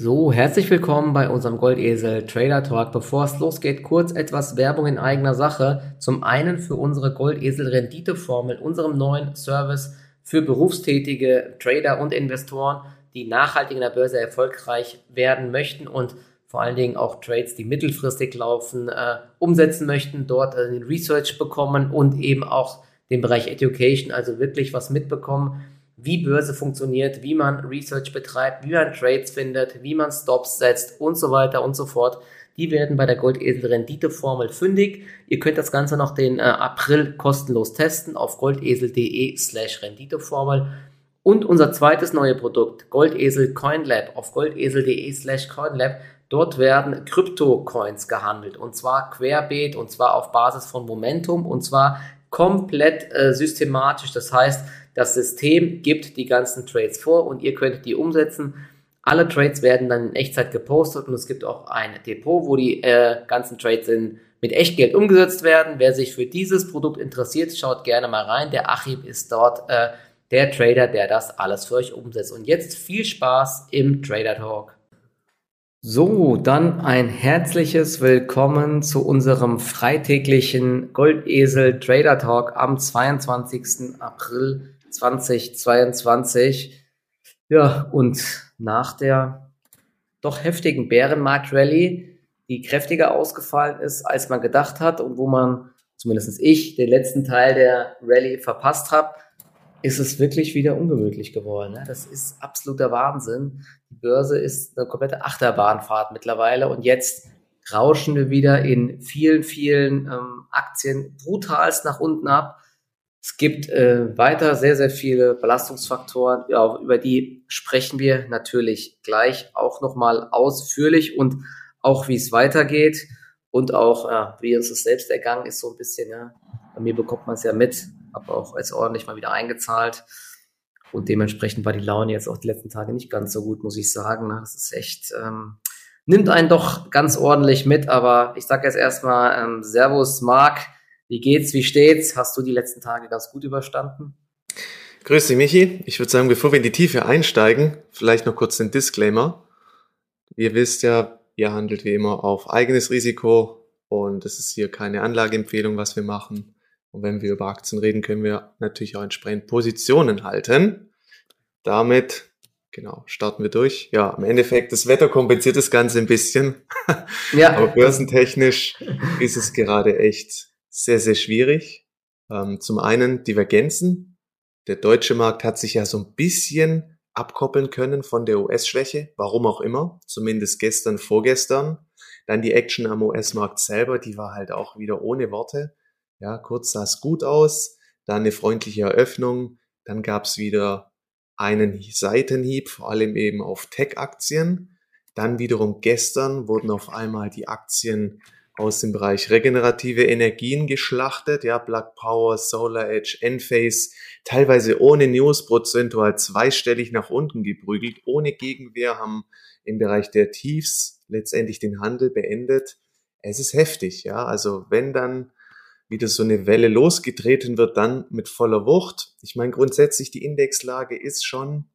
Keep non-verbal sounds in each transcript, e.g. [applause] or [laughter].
So, herzlich willkommen bei unserem Goldesel Trader Talk. Bevor es losgeht, kurz etwas Werbung in eigener Sache. Zum einen für unsere Goldesel Renditeformel, unserem neuen Service für berufstätige Trader und Investoren, die nachhaltig in der Börse erfolgreich werden möchten und vor allen Dingen auch Trades, die mittelfristig laufen, äh, umsetzen möchten, dort äh, den Research bekommen und eben auch den Bereich Education, also wirklich was mitbekommen wie Börse funktioniert, wie man Research betreibt, wie man Trades findet, wie man Stops setzt und so weiter und so fort. Die werden bei der Goldesel Renditeformel fündig. Ihr könnt das Ganze noch den äh, April kostenlos testen auf goldesel.de slash Renditeformel. Und unser zweites neue Produkt, Goldesel CoinLab, auf goldesel.de slash CoinLab. Dort werden Krypto-Coins gehandelt und zwar querbeet und zwar auf Basis von Momentum und zwar komplett äh, systematisch. Das heißt, das System gibt die ganzen Trades vor und ihr könnt die umsetzen. Alle Trades werden dann in Echtzeit gepostet und es gibt auch ein Depot, wo die äh, ganzen Trades in, mit Echtgeld umgesetzt werden. Wer sich für dieses Produkt interessiert, schaut gerne mal rein. Der Achim ist dort äh, der Trader, der das alles für euch umsetzt. Und jetzt viel Spaß im Trader Talk. So, dann ein herzliches Willkommen zu unserem freitäglichen Goldesel Trader Talk am 22. April 2022. Ja, und nach der doch heftigen Bärenmarkt-Rallye, die kräftiger ausgefallen ist, als man gedacht hat und wo man, zumindest ich, den letzten Teil der Rallye verpasst habe, ist es wirklich wieder ungemütlich geworden. Ne? Das ist absoluter Wahnsinn. Die Börse ist eine komplette Achterbahnfahrt mittlerweile und jetzt rauschen wir wieder in vielen, vielen ähm, Aktien brutalst nach unten ab. Es gibt äh, weiter sehr, sehr viele Belastungsfaktoren, ja, über die sprechen wir natürlich gleich auch nochmal ausführlich und auch wie es weitergeht und auch ja, wie uns das selbst ergangen ist, so ein bisschen. Ja. Bei mir bekommt man es ja mit, habe auch jetzt ordentlich mal wieder eingezahlt und dementsprechend war die Laune jetzt auch die letzten Tage nicht ganz so gut, muss ich sagen. Ne. Das ist echt, ähm, nimmt einen doch ganz ordentlich mit, aber ich sage jetzt erstmal ähm, Servus, Marc. Wie geht's? Wie steht's? Hast du die letzten Tage ganz gut überstanden? Grüß dich, Michi. Ich würde sagen, bevor wir in die Tiefe einsteigen, vielleicht noch kurz den Disclaimer. Ihr wisst ja, ihr handelt wie immer auf eigenes Risiko und es ist hier keine Anlageempfehlung, was wir machen. Und wenn wir über Aktien reden, können wir natürlich auch entsprechend Positionen halten. Damit, genau, starten wir durch. Ja, im Endeffekt, das Wetter kompensiert das Ganze ein bisschen. Ja. [laughs] Aber börsentechnisch ist es gerade echt sehr, sehr schwierig. Ähm, zum einen Divergenzen. Der deutsche Markt hat sich ja so ein bisschen abkoppeln können von der US-Schwäche, warum auch immer, zumindest gestern, vorgestern. Dann die Action am US-Markt selber, die war halt auch wieder ohne Worte. Ja, kurz sah es gut aus, dann eine freundliche Eröffnung, dann gab es wieder einen Seitenhieb, vor allem eben auf Tech-Aktien. Dann wiederum gestern wurden auf einmal die Aktien aus dem Bereich regenerative Energien geschlachtet, ja, Black Power, Solar Edge, Enphase, teilweise ohne News, prozentual zweistellig nach unten geprügelt, ohne Gegenwehr, haben im Bereich der Tiefs letztendlich den Handel beendet. Es ist heftig, ja, also wenn dann wieder so eine Welle losgetreten wird, dann mit voller Wucht. Ich meine, grundsätzlich die Indexlage ist schon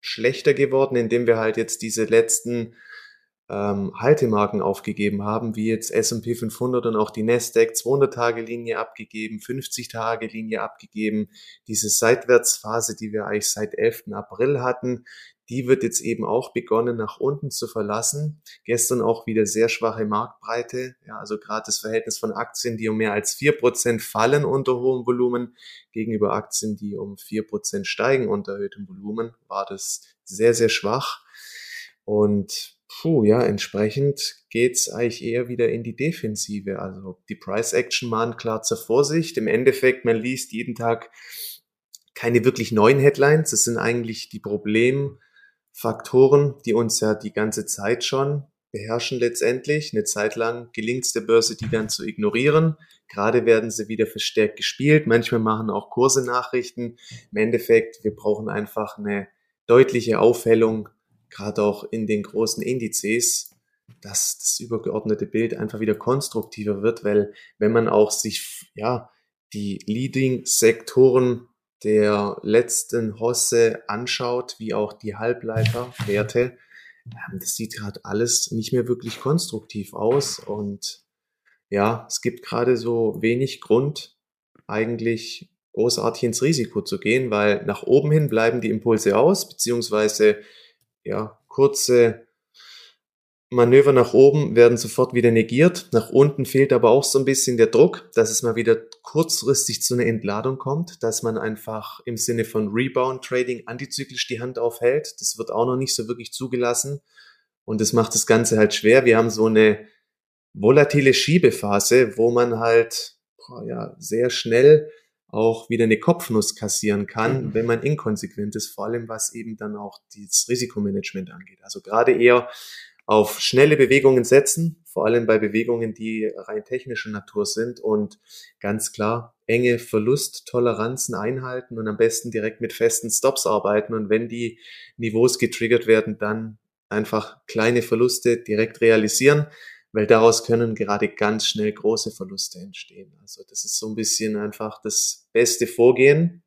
schlechter geworden, indem wir halt jetzt diese letzten ähm, Haltemarken aufgegeben haben, wie jetzt S&P 500 und auch die Nasdaq 200-Tage-Linie abgegeben, 50-Tage-Linie abgegeben. Diese Seitwärtsphase, die wir eigentlich seit 11. April hatten, die wird jetzt eben auch begonnen, nach unten zu verlassen. Gestern auch wieder sehr schwache Marktbreite. Ja, also gerade das Verhältnis von Aktien, die um mehr als vier Prozent fallen unter hohem Volumen, gegenüber Aktien, die um vier Prozent steigen unter erhöhtem Volumen, war das sehr, sehr schwach. Und Puh, ja, entsprechend geht's eigentlich eher wieder in die Defensive. Also die Price Action mahnt klar zur Vorsicht. Im Endeffekt, man liest jeden Tag keine wirklich neuen Headlines. Das sind eigentlich die Problemfaktoren, die uns ja die ganze Zeit schon beherrschen letztendlich. Eine Zeit lang gelingt es der Börse, die dann zu ignorieren. Gerade werden sie wieder verstärkt gespielt. Manchmal machen auch Kurse Nachrichten. Im Endeffekt, wir brauchen einfach eine deutliche Aufhellung gerade auch in den großen Indizes, dass das übergeordnete Bild einfach wieder konstruktiver wird, weil wenn man auch sich, ja, die Leading-Sektoren der letzten Hosse anschaut, wie auch die Halbleiterwerte, ähm, das sieht gerade alles nicht mehr wirklich konstruktiv aus und ja, es gibt gerade so wenig Grund, eigentlich großartig ins Risiko zu gehen, weil nach oben hin bleiben die Impulse aus, beziehungsweise ja, kurze Manöver nach oben werden sofort wieder negiert. Nach unten fehlt aber auch so ein bisschen der Druck, dass es mal wieder kurzfristig zu einer Entladung kommt, dass man einfach im Sinne von Rebound Trading antizyklisch die Hand aufhält. Das wird auch noch nicht so wirklich zugelassen. Und das macht das Ganze halt schwer. Wir haben so eine volatile Schiebephase, wo man halt boah, ja, sehr schnell auch wieder eine Kopfnuss kassieren kann, mhm. wenn man inkonsequent ist, vor allem was eben dann auch das Risikomanagement angeht. Also gerade eher auf schnelle Bewegungen setzen, vor allem bei Bewegungen, die rein technischer Natur sind und ganz klar enge Verlusttoleranzen einhalten und am besten direkt mit festen Stops arbeiten und wenn die Niveaus getriggert werden, dann einfach kleine Verluste direkt realisieren, weil daraus können gerade ganz schnell große Verluste entstehen. Also das ist so ein bisschen einfach das beste Vorgehen.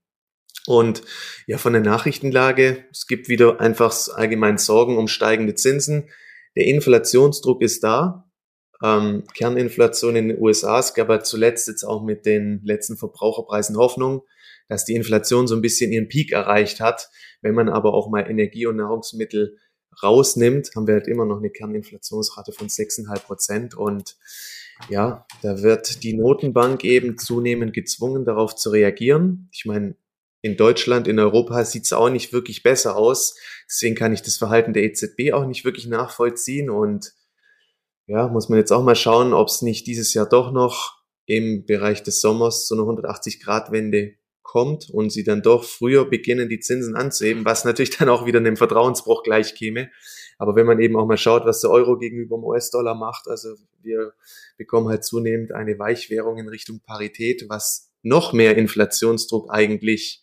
Und ja, von der Nachrichtenlage, es gibt wieder einfach allgemein Sorgen um steigende Zinsen. Der Inflationsdruck ist da. Ähm, Kerninflation in den USA. Es gab ja zuletzt jetzt auch mit den letzten Verbraucherpreisen Hoffnung, dass die Inflation so ein bisschen ihren Peak erreicht hat. Wenn man aber auch mal Energie und Nahrungsmittel rausnimmt, haben wir halt immer noch eine Kerninflationsrate von 6,5 Prozent. Und ja, da wird die Notenbank eben zunehmend gezwungen, darauf zu reagieren. Ich meine, in Deutschland, in Europa sieht es auch nicht wirklich besser aus. Deswegen kann ich das Verhalten der EZB auch nicht wirklich nachvollziehen. Und ja, muss man jetzt auch mal schauen, ob es nicht dieses Jahr doch noch im Bereich des Sommers zu einer 180-Grad-Wende kommt und sie dann doch früher beginnen, die Zinsen anzuheben, was natürlich dann auch wieder einem Vertrauensbruch gleich käme. Aber wenn man eben auch mal schaut, was der Euro gegenüber dem US-Dollar macht, also wir bekommen halt zunehmend eine Weichwährung in Richtung Parität, was noch mehr Inflationsdruck eigentlich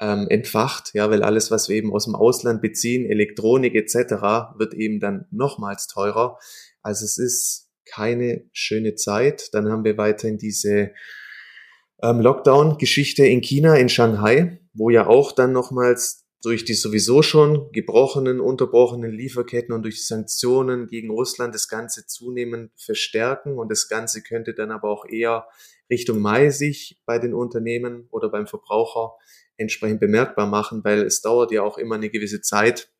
ähm, entfacht, ja, weil alles, was wir eben aus dem Ausland beziehen, Elektronik etc., wird eben dann nochmals teurer. Also es ist keine schöne Zeit. Dann haben wir weiterhin diese ähm, Lockdown-Geschichte in China, in Shanghai, wo ja auch dann nochmals durch die sowieso schon gebrochenen, unterbrochenen Lieferketten und durch Sanktionen gegen Russland das Ganze zunehmend verstärken und das Ganze könnte dann aber auch eher Richtung Mai sich bei den Unternehmen oder beim Verbraucher entsprechend bemerkbar machen, weil es dauert ja auch immer eine gewisse Zeit,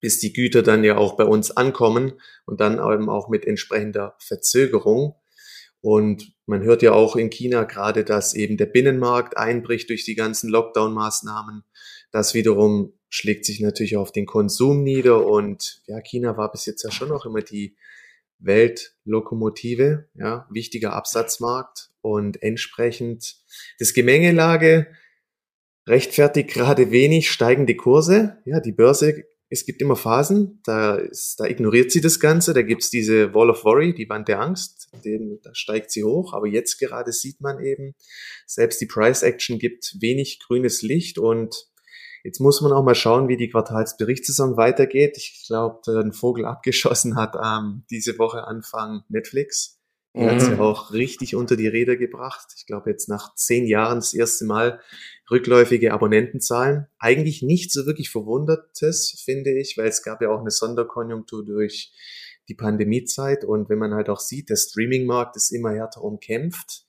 bis die Güter dann ja auch bei uns ankommen und dann eben auch mit entsprechender Verzögerung. Und man hört ja auch in China gerade, dass eben der Binnenmarkt einbricht durch die ganzen Lockdown-Maßnahmen. Das wiederum schlägt sich natürlich auf den Konsum nieder. Und ja, China war bis jetzt ja schon noch immer die Weltlokomotive, ja, wichtiger Absatzmarkt und entsprechend das Gemengelage rechtfertigt gerade wenig steigende Kurse. Ja, die Börse, es gibt immer Phasen, da, ist, da ignoriert sie das Ganze, da gibt's diese Wall of Worry, die Wand der Angst, den, da steigt sie hoch, aber jetzt gerade sieht man eben, selbst die Price Action gibt wenig grünes Licht und Jetzt muss man auch mal schauen, wie die Quartalsberichtssaison weitergeht. Ich glaube, ein Vogel [laughs] abgeschossen hat ähm, diese Woche Anfang Netflix. Mhm. hat sie auch richtig unter die Räder gebracht. Ich glaube, jetzt nach zehn Jahren das erste Mal rückläufige Abonnentenzahlen. Eigentlich nicht so wirklich Verwundertes, finde ich, weil es gab ja auch eine Sonderkonjunktur durch die Pandemiezeit und wenn man halt auch sieht, der Streamingmarkt ist immer härter umkämpft.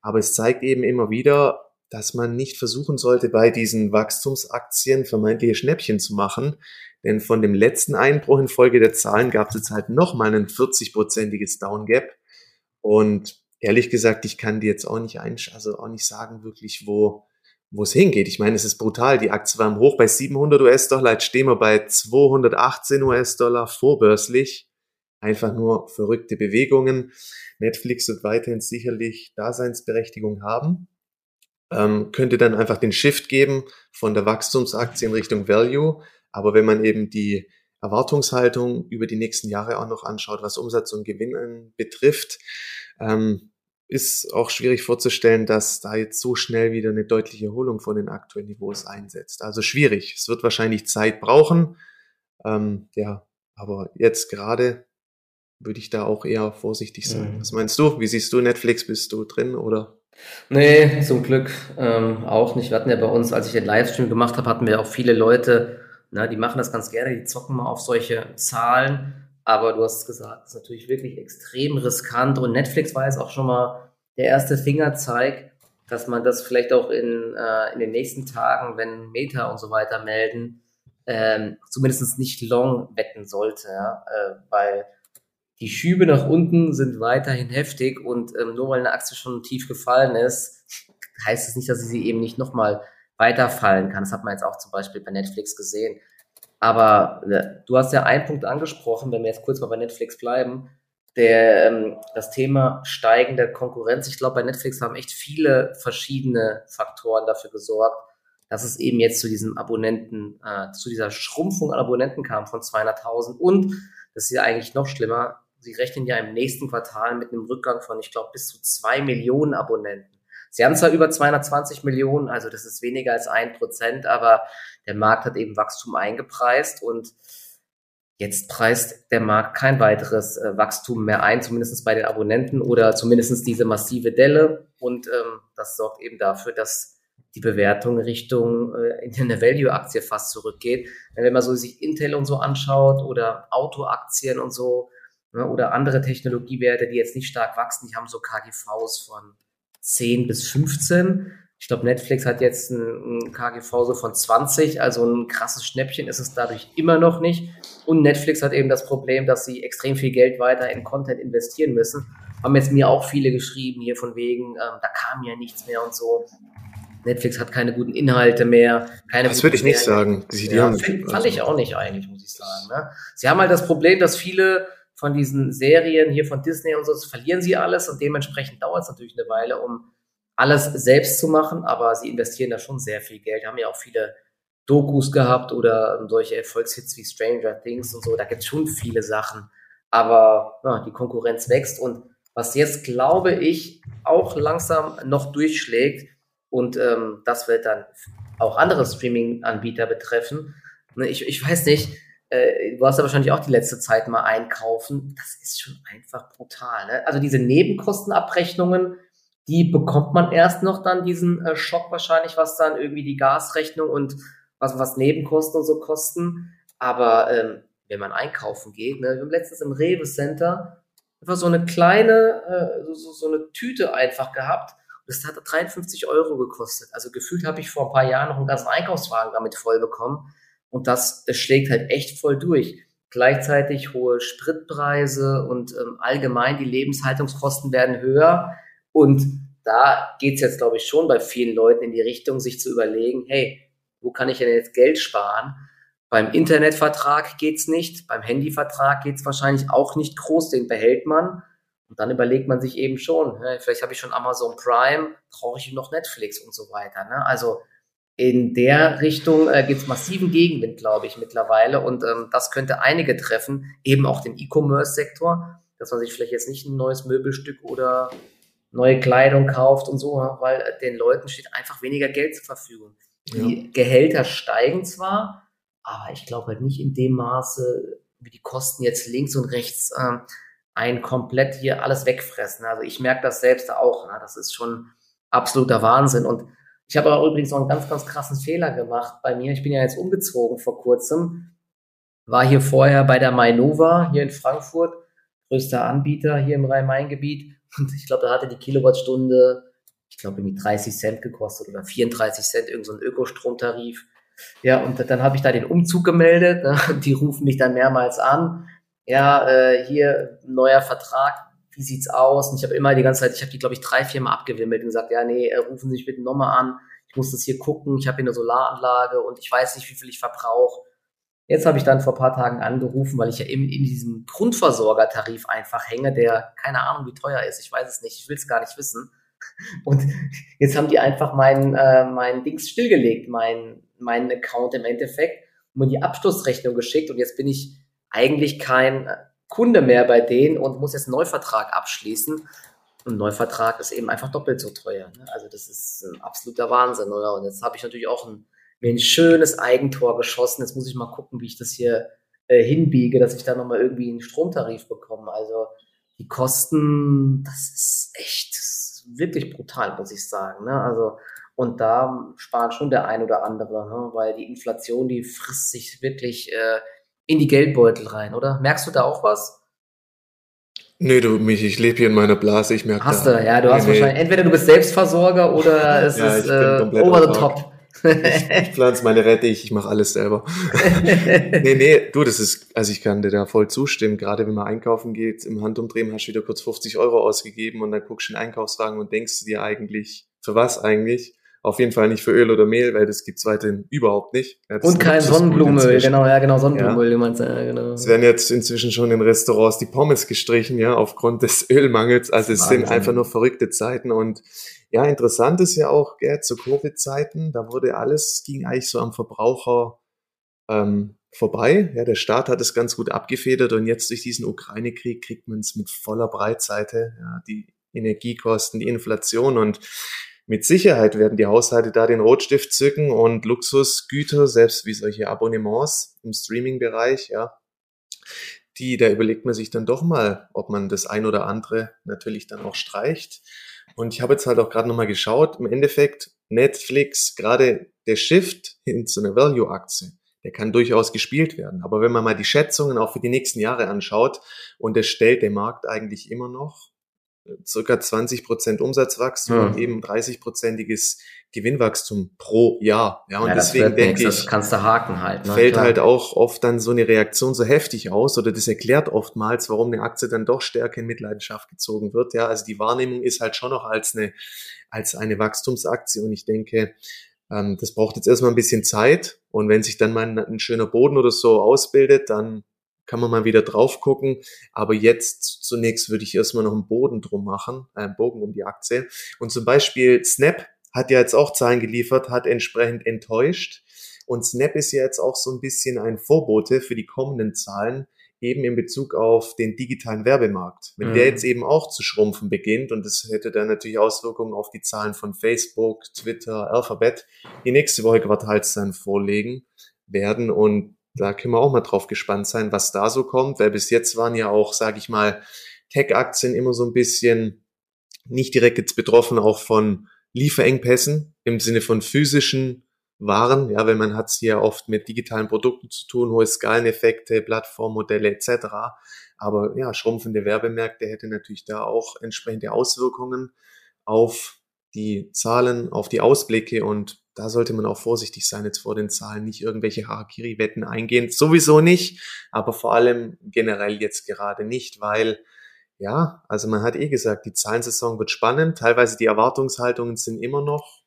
Aber es zeigt eben immer wieder, dass man nicht versuchen sollte, bei diesen Wachstumsaktien vermeintliche Schnäppchen zu machen. Denn von dem letzten Einbruch in Folge der Zahlen gab es jetzt halt nochmal ein 40-prozentiges Downgap. Und ehrlich gesagt, ich kann dir jetzt auch nicht einsch also auch nicht sagen wirklich, wo, wo es hingeht. Ich meine, es ist brutal. Die Aktie war im Hoch bei 700 US-Dollar, jetzt stehen wir bei 218 US-Dollar vorbörslich. Einfach nur verrückte Bewegungen. Netflix wird weiterhin sicherlich Daseinsberechtigung haben. Ähm, könnte dann einfach den Shift geben von der Wachstumsaktie in Richtung Value. Aber wenn man eben die Erwartungshaltung über die nächsten Jahre auch noch anschaut, was Umsatz und Gewinn betrifft, ähm, ist auch schwierig vorzustellen, dass da jetzt so schnell wieder eine deutliche Erholung von den aktuellen Niveaus einsetzt. Also schwierig. Es wird wahrscheinlich Zeit brauchen. Ähm, ja, aber jetzt gerade würde ich da auch eher vorsichtig sein. Mhm. Was meinst du? Wie siehst du Netflix? Bist du drin oder? Nee, zum Glück ähm, auch nicht. Wir hatten ja bei uns, als ich den Livestream gemacht habe, hatten wir auch viele Leute Na, die machen das ganz gerne, die zocken mal auf solche Zahlen. Aber du hast gesagt, das ist natürlich wirklich extrem riskant. Und Netflix war jetzt auch schon mal der erste Fingerzeig, dass man das vielleicht auch in, äh, in den nächsten Tagen, wenn Meta und so weiter melden, ähm, zumindest nicht long wetten sollte, ja? äh, weil die Schübe nach unten sind weiterhin heftig und ähm, nur weil eine Aktie schon tief gefallen ist, heißt es nicht, dass sie eben nicht nochmal weiterfallen kann. Das hat man jetzt auch zum Beispiel bei Netflix gesehen. Aber äh, du hast ja einen Punkt angesprochen, wenn wir jetzt kurz mal bei Netflix bleiben, der, ähm, das Thema steigende Konkurrenz. Ich glaube, bei Netflix haben echt viele verschiedene Faktoren dafür gesorgt, dass es eben jetzt zu diesem Abonnenten, äh, zu dieser Schrumpfung an Abonnenten kam von 200.000 und das ist ja eigentlich noch schlimmer. Sie rechnen ja im nächsten Quartal mit einem Rückgang von, ich glaube, bis zu zwei Millionen Abonnenten. Sie haben zwar über 220 Millionen, also das ist weniger als ein Prozent, aber der Markt hat eben Wachstum eingepreist und jetzt preist der Markt kein weiteres äh, Wachstum mehr ein, zumindest bei den Abonnenten oder zumindest diese massive Delle und ähm, das sorgt eben dafür, dass die Bewertung Richtung äh, in eine Value-Aktie fast zurückgeht. Wenn man so sich Intel und so anschaut oder Autoaktien und so ne, oder andere Technologiewerte, die jetzt nicht stark wachsen, die haben so KGVs von 10 bis 15. Ich glaube, Netflix hat jetzt ein, KGV so von 20, also ein krasses Schnäppchen ist es dadurch immer noch nicht. Und Netflix hat eben das Problem, dass sie extrem viel Geld weiter in Content investieren müssen. Haben jetzt mir auch viele geschrieben hier von wegen, ähm, da kam ja nichts mehr und so. Netflix hat keine guten Inhalte mehr. Keine das würde ich nicht sagen. Die, die ja, haben, find, fand ich auch nicht eigentlich, muss ich sagen. Ne? Sie haben halt das Problem, dass viele von diesen Serien hier von Disney und so, verlieren sie alles und dementsprechend dauert es natürlich eine Weile, um alles selbst zu machen, aber sie investieren da schon sehr viel Geld, haben ja auch viele Dokus gehabt oder solche Erfolgshits wie Stranger Things und so, da gibt es schon viele Sachen, aber ja, die Konkurrenz wächst und was jetzt, glaube ich, auch langsam noch durchschlägt, und ähm, das wird dann auch andere Streaming-Anbieter betreffen. Ne, ich, ich weiß nicht, äh, du hast ja wahrscheinlich auch die letzte Zeit mal einkaufen. Das ist schon einfach brutal. Ne? Also diese Nebenkostenabrechnungen, die bekommt man erst noch dann diesen äh, Schock wahrscheinlich, was dann irgendwie die Gasrechnung und was, was Nebenkosten und so kosten. Aber ähm, wenn man einkaufen geht, ne, wir haben letztens im Rewe Center einfach so eine kleine, äh, so, so eine Tüte einfach gehabt das hat 53 Euro gekostet. Also gefühlt habe ich vor ein paar Jahren noch einen ganzen Einkaufswagen damit voll bekommen. Und das, das schlägt halt echt voll durch. Gleichzeitig hohe Spritpreise und ähm, allgemein die Lebenshaltungskosten werden höher. Und da geht's jetzt, glaube ich, schon bei vielen Leuten in die Richtung, sich zu überlegen, hey, wo kann ich denn jetzt Geld sparen? Beim Internetvertrag geht's nicht, beim Handyvertrag geht's wahrscheinlich auch nicht groß, den behält man. Und dann überlegt man sich eben schon, ne, vielleicht habe ich schon Amazon Prime, brauche ich noch Netflix und so weiter. Ne? Also in der Richtung äh, gibt es massiven Gegenwind, glaube ich, mittlerweile. Und ähm, das könnte einige treffen, eben auch den E-Commerce-Sektor, dass man sich vielleicht jetzt nicht ein neues Möbelstück oder neue Kleidung kauft und so, ne? weil den Leuten steht einfach weniger Geld zur Verfügung. Die ja. Gehälter steigen zwar, aber ich glaube halt nicht in dem Maße, wie die Kosten jetzt links und rechts äh, ein komplett hier alles wegfressen. Also ich merke das selbst auch. Ne? Das ist schon absoluter Wahnsinn. Und ich habe auch übrigens noch einen ganz, ganz krassen Fehler gemacht bei mir. Ich bin ja jetzt umgezogen vor kurzem. War hier vorher bei der Mainova hier in Frankfurt, größter Anbieter hier im Rhein-Main-Gebiet. Und ich glaube, da hatte die Kilowattstunde, ich glaube, irgendwie 30 Cent gekostet oder 34 Cent, irgendein so Ökostromtarif. Ja, und dann habe ich da den Umzug gemeldet. Ne? Die rufen mich dann mehrmals an ja, äh, hier neuer Vertrag, wie sieht's aus? Und ich habe immer die ganze Zeit, ich habe die, glaube ich, drei, vier Mal abgewimmelt und gesagt, ja, nee, äh, rufen Sie mich bitte nochmal an. Ich muss das hier gucken, ich habe hier eine Solaranlage und ich weiß nicht, wie viel ich verbrauche. Jetzt habe ich dann vor paar Tagen angerufen, weil ich ja in, in diesem Grundversorgertarif einfach hänge, der keine Ahnung, wie teuer ist. Ich weiß es nicht, ich will es gar nicht wissen. Und [laughs] jetzt haben die einfach meinen äh, mein Dings stillgelegt, meinen mein Account im Endeffekt, und mir die Abschlussrechnung geschickt und jetzt bin ich eigentlich kein Kunde mehr bei denen und muss jetzt einen Neuvertrag abschließen. Und ein Neuvertrag ist eben einfach doppelt so teuer. Ne? Also das ist ein absoluter Wahnsinn, oder? Und jetzt habe ich natürlich auch ein, mir ein schönes Eigentor geschossen. Jetzt muss ich mal gucken, wie ich das hier äh, hinbiege, dass ich da nochmal irgendwie einen Stromtarif bekomme. Also die Kosten, das ist echt das ist wirklich brutal, muss ich sagen. Ne? Also Und da spart schon der ein oder andere, ne? weil die Inflation, die frisst sich wirklich äh, in die Geldbeutel rein, oder? Merkst du da auch was? Nee, du, mich, ich lebe hier in meiner Blase, ich merke Hast da, du, ja, du nee, hast nee. wahrscheinlich, entweder du bist Selbstversorger oder [laughs] es ja, ist äh, over the top. ich, ich pflanze meine Rettich, ich mache alles selber. [laughs] nee, nee, du, das ist, also ich kann dir da voll zustimmen. Gerade wenn man einkaufen geht, im Handumdrehen hast du wieder kurz 50 Euro ausgegeben und dann guckst du in den Einkaufswagen und denkst dir eigentlich, für was eigentlich? Auf jeden Fall nicht für Öl oder Mehl, weil das gibt's weiterhin überhaupt nicht. Ja, und kein Sonnenblumenöl, genau, ja, genau, Sonnenblumenöl, ja. meinst ja, genau. Es werden jetzt inzwischen schon in Restaurants die Pommes gestrichen, ja, aufgrund des [laughs] Ölmangels. Also es Wahnsinn. sind einfach nur verrückte Zeiten und ja, interessant ist ja auch, gell, zu Covid-Zeiten, da wurde alles, ging eigentlich so am Verbraucher ähm, vorbei. Ja, der Staat hat es ganz gut abgefedert und jetzt durch diesen Ukraine-Krieg kriegt man es mit voller Breitseite, ja, die Energiekosten, die Inflation und mit Sicherheit werden die Haushalte da den Rotstift zücken und Luxusgüter, selbst wie solche Abonnements im Streaming-Bereich, ja, die, da überlegt man sich dann doch mal, ob man das ein oder andere natürlich dann auch streicht. Und ich habe jetzt halt auch gerade nochmal geschaut, im Endeffekt Netflix, gerade der Shift hin zu einer Value-Aktie, der kann durchaus gespielt werden. Aber wenn man mal die Schätzungen auch für die nächsten Jahre anschaut, und es stellt der Markt eigentlich immer noch circa 20 Prozent Umsatzwachstum hm. und eben 30-prozentiges Gewinnwachstum pro Jahr. Ja, und ja, deswegen denke ich, das kannst du haken halt. Ne? Fällt Klar. halt auch oft dann so eine Reaktion so heftig aus oder das erklärt oftmals, warum eine Aktie dann doch stärker in Mitleidenschaft gezogen wird. Ja, also die Wahrnehmung ist halt schon noch als eine, als eine Wachstumsaktie und ich denke, ähm, das braucht jetzt erstmal ein bisschen Zeit und wenn sich dann mal ein, ein schöner Boden oder so ausbildet, dann kann man mal wieder drauf gucken. Aber jetzt zunächst würde ich erstmal noch einen Boden drum machen, äh, einen Bogen um die Aktie. Und zum Beispiel Snap hat ja jetzt auch Zahlen geliefert, hat entsprechend enttäuscht. Und Snap ist ja jetzt auch so ein bisschen ein Vorbote für die kommenden Zahlen, eben in Bezug auf den digitalen Werbemarkt. Wenn mhm. der jetzt eben auch zu schrumpfen beginnt, und das hätte dann natürlich Auswirkungen auf die Zahlen von Facebook, Twitter, Alphabet, die nächste Woche Quartalszahlen vorlegen werden. Und da können wir auch mal drauf gespannt sein, was da so kommt, weil bis jetzt waren ja auch, sage ich mal, Tech-Aktien immer so ein bisschen nicht direkt jetzt betroffen, auch von Lieferengpässen im Sinne von physischen Waren, ja, weil man hat es hier oft mit digitalen Produkten zu tun, hohe Skaleneffekte, Plattformmodelle etc. Aber ja, schrumpfende Werbemärkte hätte natürlich da auch entsprechende Auswirkungen auf die Zahlen, auf die Ausblicke und da sollte man auch vorsichtig sein, jetzt vor den Zahlen nicht irgendwelche Harakiri-Wetten eingehen. Sowieso nicht, aber vor allem generell jetzt gerade nicht, weil ja, also man hat eh gesagt, die Zahlensaison wird spannend. Teilweise die Erwartungshaltungen sind immer noch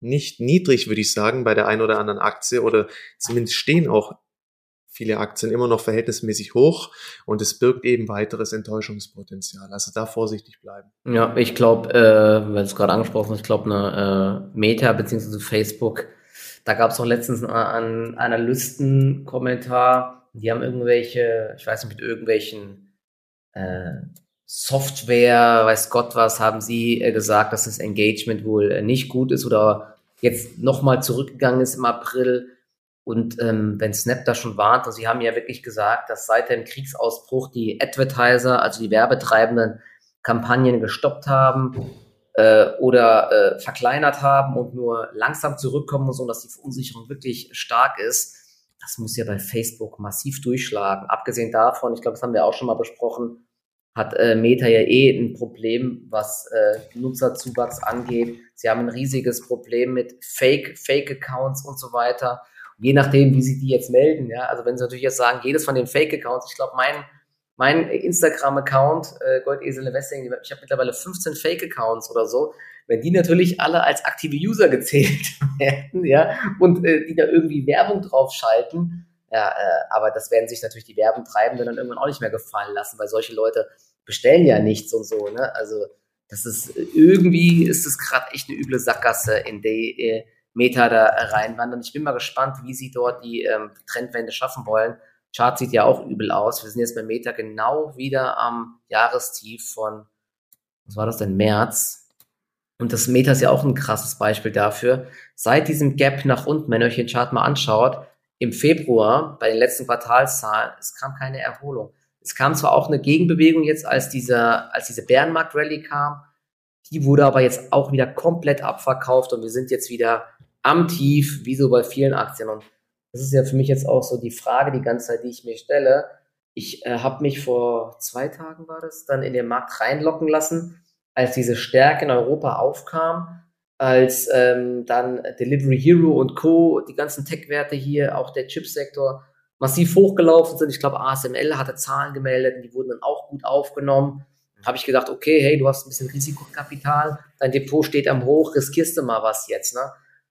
nicht niedrig, würde ich sagen, bei der einen oder anderen Aktie oder zumindest stehen auch viele Aktien immer noch verhältnismäßig hoch und es birgt eben weiteres Enttäuschungspotenzial. Also da vorsichtig bleiben. Ja, ich glaube, äh, weil es gerade angesprochen ist, ich glaube, eine äh, Meta bzw. Facebook, da gab es auch letztens einen Analystenkommentar, die haben irgendwelche, ich weiß nicht, mit irgendwelchen äh, Software, weiß Gott was, haben sie äh, gesagt, dass das Engagement wohl äh, nicht gut ist oder jetzt nochmal zurückgegangen ist im April und ähm, wenn Snap da schon warnt, also sie haben ja wirklich gesagt, dass seit dem Kriegsausbruch die Advertiser, also die Werbetreibenden, Kampagnen gestoppt haben äh, oder äh, verkleinert haben und nur langsam zurückkommen, so dass die Verunsicherung wirklich stark ist. Das muss ja bei Facebook massiv durchschlagen. Abgesehen davon, ich glaube, das haben wir auch schon mal besprochen, hat äh, Meta ja eh ein Problem, was äh, Nutzerzuwachs angeht. Sie haben ein riesiges Problem mit Fake, Fake-Accounts und so weiter je nachdem, wie sie die jetzt melden, ja, also wenn sie natürlich jetzt sagen, jedes von den Fake-Accounts, ich glaube, mein, mein Instagram-Account, äh, Goldesel Wessing, ich habe mittlerweile 15 Fake-Accounts oder so, wenn die natürlich alle als aktive User gezählt [laughs] werden, ja, und äh, die da irgendwie Werbung draufschalten, ja, äh, aber das werden sich natürlich die Werbentreibenden dann irgendwann auch nicht mehr gefallen lassen, weil solche Leute bestellen ja nichts und so, ne, also das ist irgendwie ist es gerade echt eine üble Sackgasse, in der äh, Meta da reinwandern. Ich bin mal gespannt, wie sie dort die ähm, Trendwende schaffen wollen. Chart sieht ja auch übel aus. Wir sind jetzt bei Meta genau wieder am Jahrestief von, was war das denn, März. Und das Meta ist ja auch ein krasses Beispiel dafür. Seit diesem Gap nach unten, wenn ihr euch den Chart mal anschaut, im Februar bei den letzten Quartalszahlen, es kam keine Erholung. Es kam zwar auch eine Gegenbewegung jetzt, als dieser, als diese Bärenmarkt-Rallye kam, Die wurde aber jetzt auch wieder komplett abverkauft und wir sind jetzt wieder am Tief, wie so bei vielen Aktien. Und das ist ja für mich jetzt auch so die Frage die ganze Zeit, die ich mir stelle. Ich äh, habe mich vor zwei Tagen war das dann in den Markt reinlocken lassen, als diese Stärke in Europa aufkam, als ähm, dann Delivery Hero und Co., die ganzen Tech-Werte hier, auch der Chipsektor massiv hochgelaufen sind. Ich glaube, ASML hatte Zahlen gemeldet und die wurden dann auch gut aufgenommen. Habe ich gedacht, okay, hey, du hast ein bisschen Risikokapital, dein Depot steht am Hoch, riskierst du mal was jetzt, ne?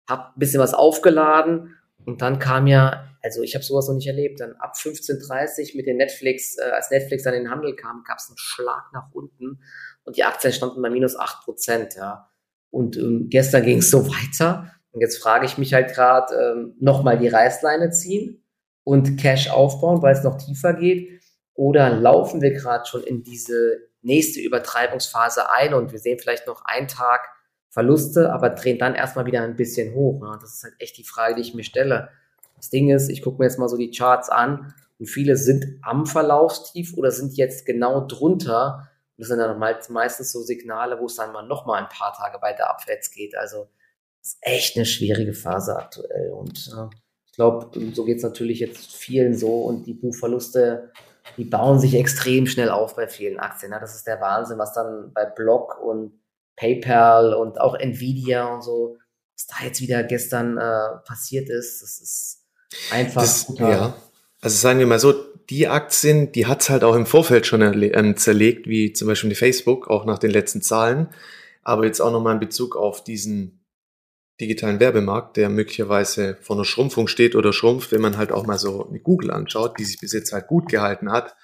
Hab ein bisschen was aufgeladen und dann kam ja, also ich habe sowas noch nicht erlebt, dann ab 15.30 mit den Netflix, äh, als Netflix in den Handel kam, gab es einen Schlag nach unten und die Aktien standen bei minus 8 Prozent, ja. Und ähm, gestern ging es so weiter. Und jetzt frage ich mich halt gerade, ähm, nochmal die Reißleine ziehen und Cash aufbauen, weil es noch tiefer geht? Oder laufen wir gerade schon in diese nächste Übertreibungsphase ein und wir sehen vielleicht noch einen Tag Verluste, aber drehen dann erstmal wieder ein bisschen hoch. Ja, das ist halt echt die Frage, die ich mir stelle. Das Ding ist, ich gucke mir jetzt mal so die Charts an und viele sind am Verlaufstief oder sind jetzt genau drunter. Das sind dann meistens so Signale, wo es dann mal noch mal ein paar Tage weiter abwärts geht. Also ist echt eine schwierige Phase aktuell und äh, ich glaube, so geht es natürlich jetzt vielen so und die Buchverluste, die bauen sich extrem schnell auf bei vielen Aktien. Ja, das ist der Wahnsinn, was dann bei Block und PayPal und auch Nvidia und so, was da jetzt wieder gestern äh, passiert ist, das ist einfach das, Ja, also sagen wir mal so, die Aktien, die hat's halt auch im Vorfeld schon ähm, zerlegt, wie zum Beispiel die Facebook, auch nach den letzten Zahlen. Aber jetzt auch nochmal in Bezug auf diesen digitalen Werbemarkt, der möglicherweise vor einer Schrumpfung steht oder schrumpft, wenn man halt auch mal so eine Google anschaut, die sich bis jetzt halt gut gehalten hat.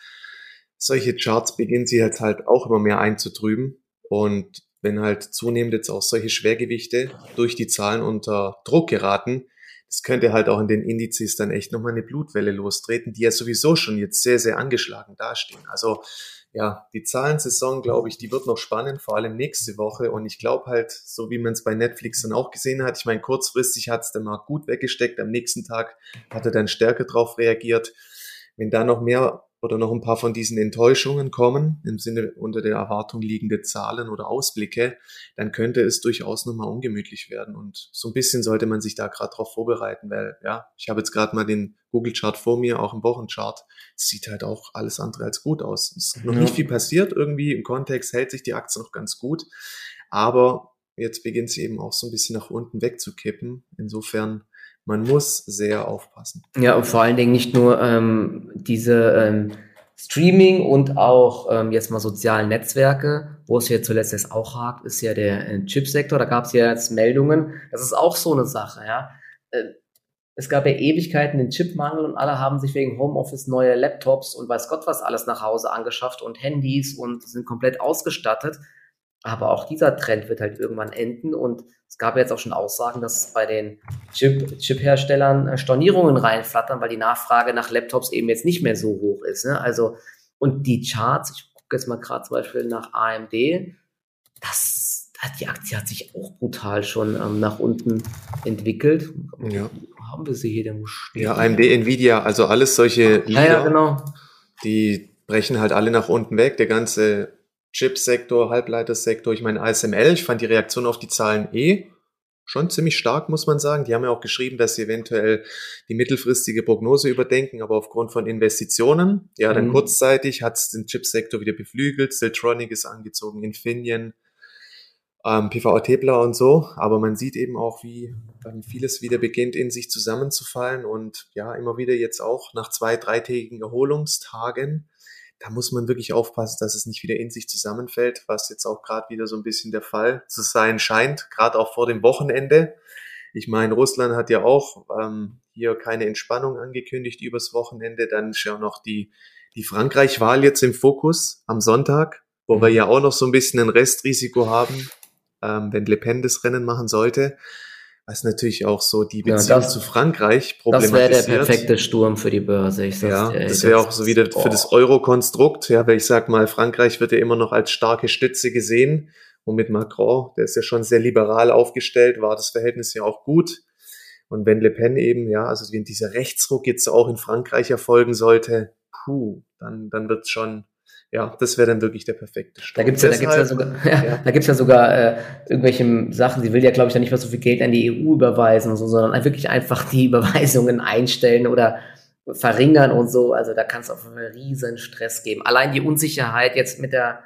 Solche Charts beginnen sie jetzt halt auch immer mehr einzutrüben. Und wenn halt zunehmend jetzt auch solche Schwergewichte durch die Zahlen unter Druck geraten, das könnte halt auch in den Indizes dann echt nochmal eine Blutwelle lostreten, die ja sowieso schon jetzt sehr, sehr angeschlagen dastehen. Also ja, die Zahlensaison, glaube ich, die wird noch spannend, vor allem nächste Woche. Und ich glaube halt, so wie man es bei Netflix dann auch gesehen hat, ich meine, kurzfristig hat es der Markt gut weggesteckt, am nächsten Tag hat er dann stärker drauf reagiert. Wenn da noch mehr oder noch ein paar von diesen Enttäuschungen kommen, im Sinne unter der Erwartung liegende Zahlen oder Ausblicke, dann könnte es durchaus nochmal ungemütlich werden. Und so ein bisschen sollte man sich da gerade drauf vorbereiten, weil ja, ich habe jetzt gerade mal den Google-Chart vor mir, auch im Wochenchart. Es sieht halt auch alles andere als gut aus. Es ist noch ja. nicht viel passiert irgendwie. Im Kontext hält sich die Aktie noch ganz gut. Aber jetzt beginnt sie eben auch so ein bisschen nach unten wegzukippen. Insofern man muss sehr aufpassen. Ja, und vor allen Dingen nicht nur ähm, diese ähm, Streaming und auch ähm, jetzt mal sozialen Netzwerke, wo es ja zuletzt jetzt auch hakt, ist ja der äh, Chipsektor. Da gab es ja jetzt Meldungen. Das ist auch so eine Sache, ja. Äh, es gab ja Ewigkeiten den Chipmangel und alle haben sich wegen Homeoffice neue Laptops und weiß Gott was alles nach Hause angeschafft und Handys und sind komplett ausgestattet. Aber auch dieser Trend wird halt irgendwann enden und es gab jetzt auch schon Aussagen, dass bei den Chip-Herstellern äh, Stornierungen reinflattern, weil die Nachfrage nach Laptops eben jetzt nicht mehr so hoch ist. Ne? Also, und die Charts, ich gucke jetzt mal gerade zum Beispiel nach AMD, das, die Aktie hat sich auch brutal schon ähm, nach unten entwickelt. Ja. Wo haben wir sie hier denn? Ja, AMD, Nvidia, also alles solche Lieder, ja, ja, genau. die brechen halt alle nach unten weg. Der ganze Chipsektor, Halbleitersektor. Ich meine, ASML, ich fand die Reaktion auf die Zahlen eh schon ziemlich stark, muss man sagen. Die haben ja auch geschrieben, dass sie eventuell die mittelfristige Prognose überdenken, aber aufgrund von Investitionen, ja, dann mhm. kurzzeitig hat es den Chipsektor wieder beflügelt. Siltronic ist angezogen, Infineon, ähm, PVA-Tepler und so. Aber man sieht eben auch, wie vieles wieder beginnt in sich zusammenzufallen und ja, immer wieder jetzt auch nach zwei, dreitägigen Erholungstagen da muss man wirklich aufpassen, dass es nicht wieder in sich zusammenfällt, was jetzt auch gerade wieder so ein bisschen der Fall zu sein scheint, gerade auch vor dem Wochenende. Ich meine, Russland hat ja auch ähm, hier keine Entspannung angekündigt übers Wochenende. Dann ist ja noch die, die Frankreich-Wahl jetzt im Fokus am Sonntag, wo wir mhm. ja auch noch so ein bisschen ein Restrisiko haben, ähm, wenn Le Pen das Rennen machen sollte was natürlich auch so die Beziehung ja, das, zu Frankreich problematisiert. Das wäre der perfekte Sturm für die Börse. Ich sag's ja, dir, ey, das wäre auch so wieder für das Euro-Konstrukt. Ja, weil ich sag mal, Frankreich wird ja immer noch als starke Stütze gesehen. Und mit Macron, der ist ja schon sehr liberal aufgestellt, war das Verhältnis ja auch gut. Und wenn Le Pen eben, ja, also wenn dieser Rechtsruck jetzt auch in Frankreich erfolgen sollte, puh, dann, dann wird es schon ja, das wäre dann wirklich der perfekte Start. Da gibt's ja, da gibt's ja sogar, [laughs] ja, da gibt's ja sogar äh, irgendwelche Sachen, sie will ja, glaube ich, dann nicht mehr so viel Geld an die EU überweisen und so, sondern wirklich einfach die [laughs] Überweisungen einstellen oder verringern und so. Also da kann es auf einen riesen Stress geben. Allein die Unsicherheit jetzt mit der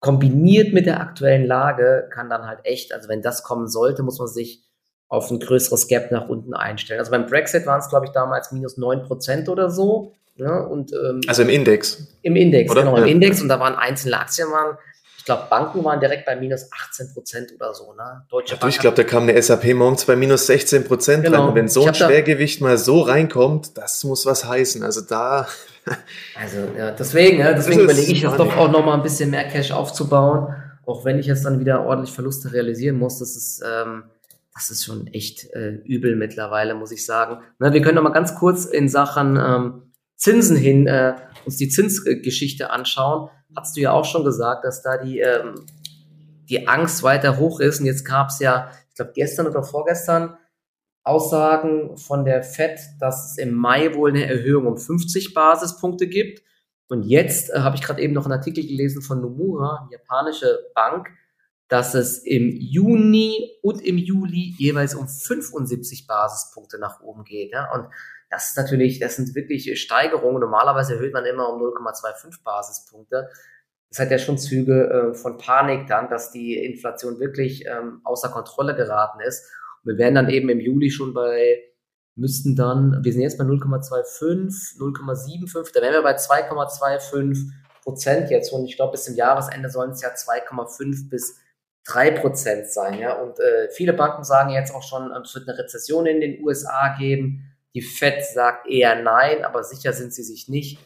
kombiniert mit der aktuellen Lage kann dann halt echt, also wenn das kommen sollte, muss man sich auf ein größeres Gap nach unten einstellen. Also beim Brexit waren es, glaube ich, damals minus 9% oder so. Ja, ne? und, ähm, also im Index. Im Index, oder? genau, im ja. Index. Und da waren einzelne Aktien, waren, ich glaube, Banken waren direkt bei minus 18% oder so. Ne? Deutsche Bank ich glaube, da kam eine SAP morgens bei minus 16 Prozent genau. rein. Und wenn so ein Schwergewicht mal so reinkommt, das muss was heißen. Also da [laughs] also ja, deswegen, ja, deswegen überlege ich jetzt doch auch noch mal ein bisschen mehr Cash aufzubauen, auch wenn ich jetzt dann wieder ordentlich Verluste realisieren muss. Das ist, ähm, das ist schon echt äh, übel mittlerweile, muss ich sagen. Na, wir können noch mal ganz kurz in Sachen ähm, Zinsen hin äh, uns die Zinsgeschichte anschauen. Hast du ja auch schon gesagt, dass da die ähm, die Angst weiter hoch ist. Und jetzt gab es ja, ich glaube gestern oder vorgestern Aussagen von der Fed, dass es im Mai wohl eine Erhöhung um 50 Basispunkte gibt. Und jetzt äh, habe ich gerade eben noch einen Artikel gelesen von Nomura, japanische Bank, dass es im Juni und im Juli jeweils um 75 Basispunkte nach oben geht. Ja? Und das ist natürlich, das sind wirklich Steigerungen. Normalerweise erhöht man immer um 0,25 Basispunkte. Das hat ja schon Züge äh, von Panik dann, dass die Inflation wirklich ähm, außer Kontrolle geraten ist wir wären dann eben im Juli schon bei, müssten dann, wir sind jetzt bei 0,25, 0,75, da wären wir bei 2,25 Prozent jetzt und ich glaube, bis zum Jahresende sollen es ja 2,5 bis 3 Prozent sein. Ja? Und äh, viele Banken sagen jetzt auch schon, es wird eine Rezession in den USA geben. Die Fed sagt eher nein, aber sicher sind sie sich nicht.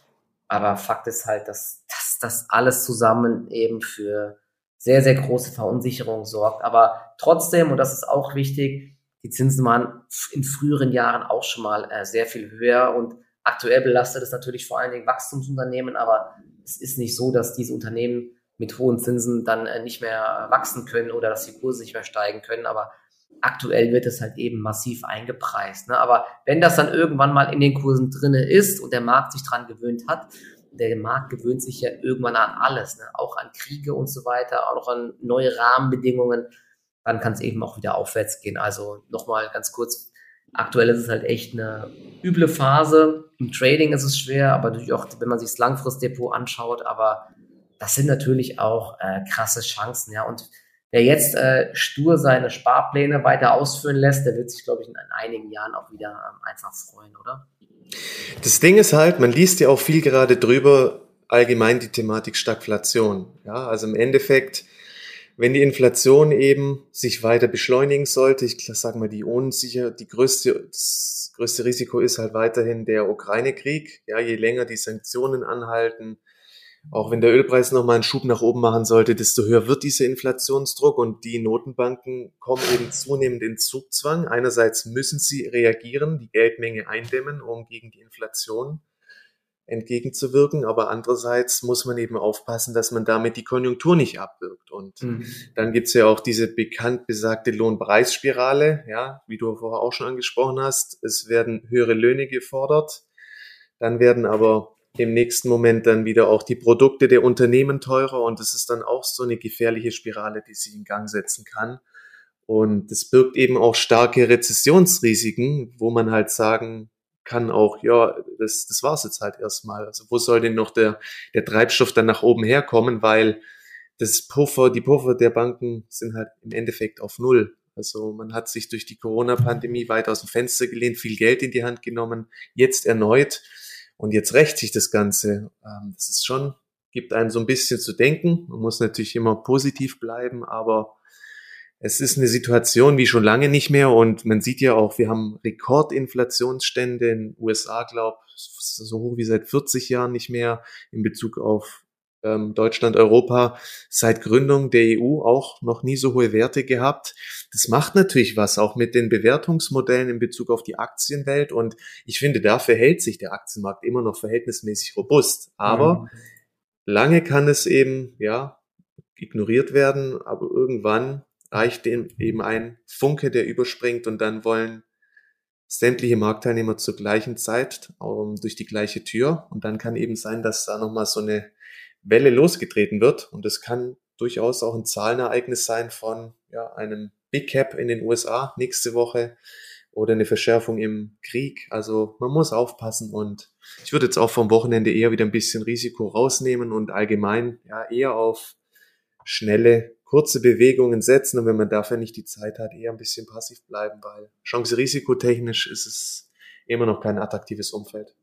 Aber Fakt ist halt, dass, dass das alles zusammen eben für sehr, sehr große Verunsicherung sorgt. Aber trotzdem, und das ist auch wichtig, die Zinsen waren in früheren Jahren auch schon mal äh, sehr viel höher und aktuell belastet es natürlich vor allen Dingen Wachstumsunternehmen, aber es ist nicht so, dass diese Unternehmen mit hohen Zinsen dann äh, nicht mehr wachsen können oder dass die Kurse nicht mehr steigen können, aber aktuell wird es halt eben massiv eingepreist. Ne? Aber wenn das dann irgendwann mal in den Kursen drinne ist und der Markt sich dran gewöhnt hat, der Markt gewöhnt sich ja irgendwann an alles, ne? auch an Kriege und so weiter, auch an neue Rahmenbedingungen, dann kann es eben auch wieder aufwärts gehen. Also nochmal ganz kurz, aktuell ist es halt echt eine üble Phase. Im Trading ist es schwer, aber natürlich auch, wenn man sich das Langfristdepot anschaut, aber das sind natürlich auch äh, krasse Chancen, ja. Und wer jetzt äh, stur seine Sparpläne weiter ausführen lässt, der wird sich, glaube ich, in, in einigen Jahren auch wieder ähm, einfach freuen, oder? Das Ding ist halt, man liest ja auch viel gerade drüber, allgemein die Thematik Stagflation. Ja, also im Endeffekt, wenn die Inflation eben sich weiter beschleunigen sollte, ich sage mal, die unsicher, die größte, das größte Risiko ist halt weiterhin der Ukraine-Krieg. Ja, je länger die Sanktionen anhalten, auch wenn der Ölpreis nochmal einen Schub nach oben machen sollte, desto höher wird dieser Inflationsdruck und die Notenbanken kommen eben zunehmend in Zugzwang. Einerseits müssen sie reagieren, die Geldmenge eindämmen, um gegen die Inflation entgegenzuwirken, aber andererseits muss man eben aufpassen, dass man damit die Konjunktur nicht abwirkt. Und mhm. dann gibt's ja auch diese bekannt besagte Lohnpreisspirale, ja, wie du vorher auch schon angesprochen hast. Es werden höhere Löhne gefordert, dann werden aber im nächsten Moment dann wieder auch die Produkte der Unternehmen teurer und das ist dann auch so eine gefährliche Spirale, die sich in Gang setzen kann. Und das birgt eben auch starke Rezessionsrisiken, wo man halt sagen kann auch, ja, das, das war's jetzt halt erstmal. Also wo soll denn noch der, der Treibstoff dann nach oben herkommen, weil das Puffer, die Puffer der Banken sind halt im Endeffekt auf Null. Also man hat sich durch die Corona-Pandemie weit aus dem Fenster gelehnt, viel Geld in die Hand genommen, jetzt erneut. Und jetzt rächt sich das Ganze. Ähm, das ist schon, gibt einem so ein bisschen zu denken. Man muss natürlich immer positiv bleiben, aber es ist eine Situation wie schon lange nicht mehr und man sieht ja auch, wir haben Rekordinflationsstände in den USA, glaube so hoch wie seit 40 Jahren nicht mehr in Bezug auf ähm, Deutschland, Europa seit Gründung der EU auch noch nie so hohe Werte gehabt. Das macht natürlich was, auch mit den Bewertungsmodellen in Bezug auf die Aktienwelt. Und ich finde, da verhält sich der Aktienmarkt immer noch verhältnismäßig robust. Aber mhm. lange kann es eben, ja, ignoriert werden, aber irgendwann reicht eben ein Funke, der überspringt und dann wollen sämtliche Marktteilnehmer zur gleichen Zeit um, durch die gleiche Tür. Und dann kann eben sein, dass da nochmal so eine Welle losgetreten wird. Und das kann durchaus auch ein Zahlenereignis sein von ja, einem Big Cap in den USA nächste Woche oder eine Verschärfung im Krieg. Also man muss aufpassen und ich würde jetzt auch vom Wochenende eher wieder ein bisschen Risiko rausnehmen und allgemein ja eher auf schnelle, kurze Bewegungen setzen und wenn man dafür nicht die Zeit hat, eher ein bisschen passiv bleiben, weil Chance-Risikotechnisch ist es immer noch kein attraktives Umfeld.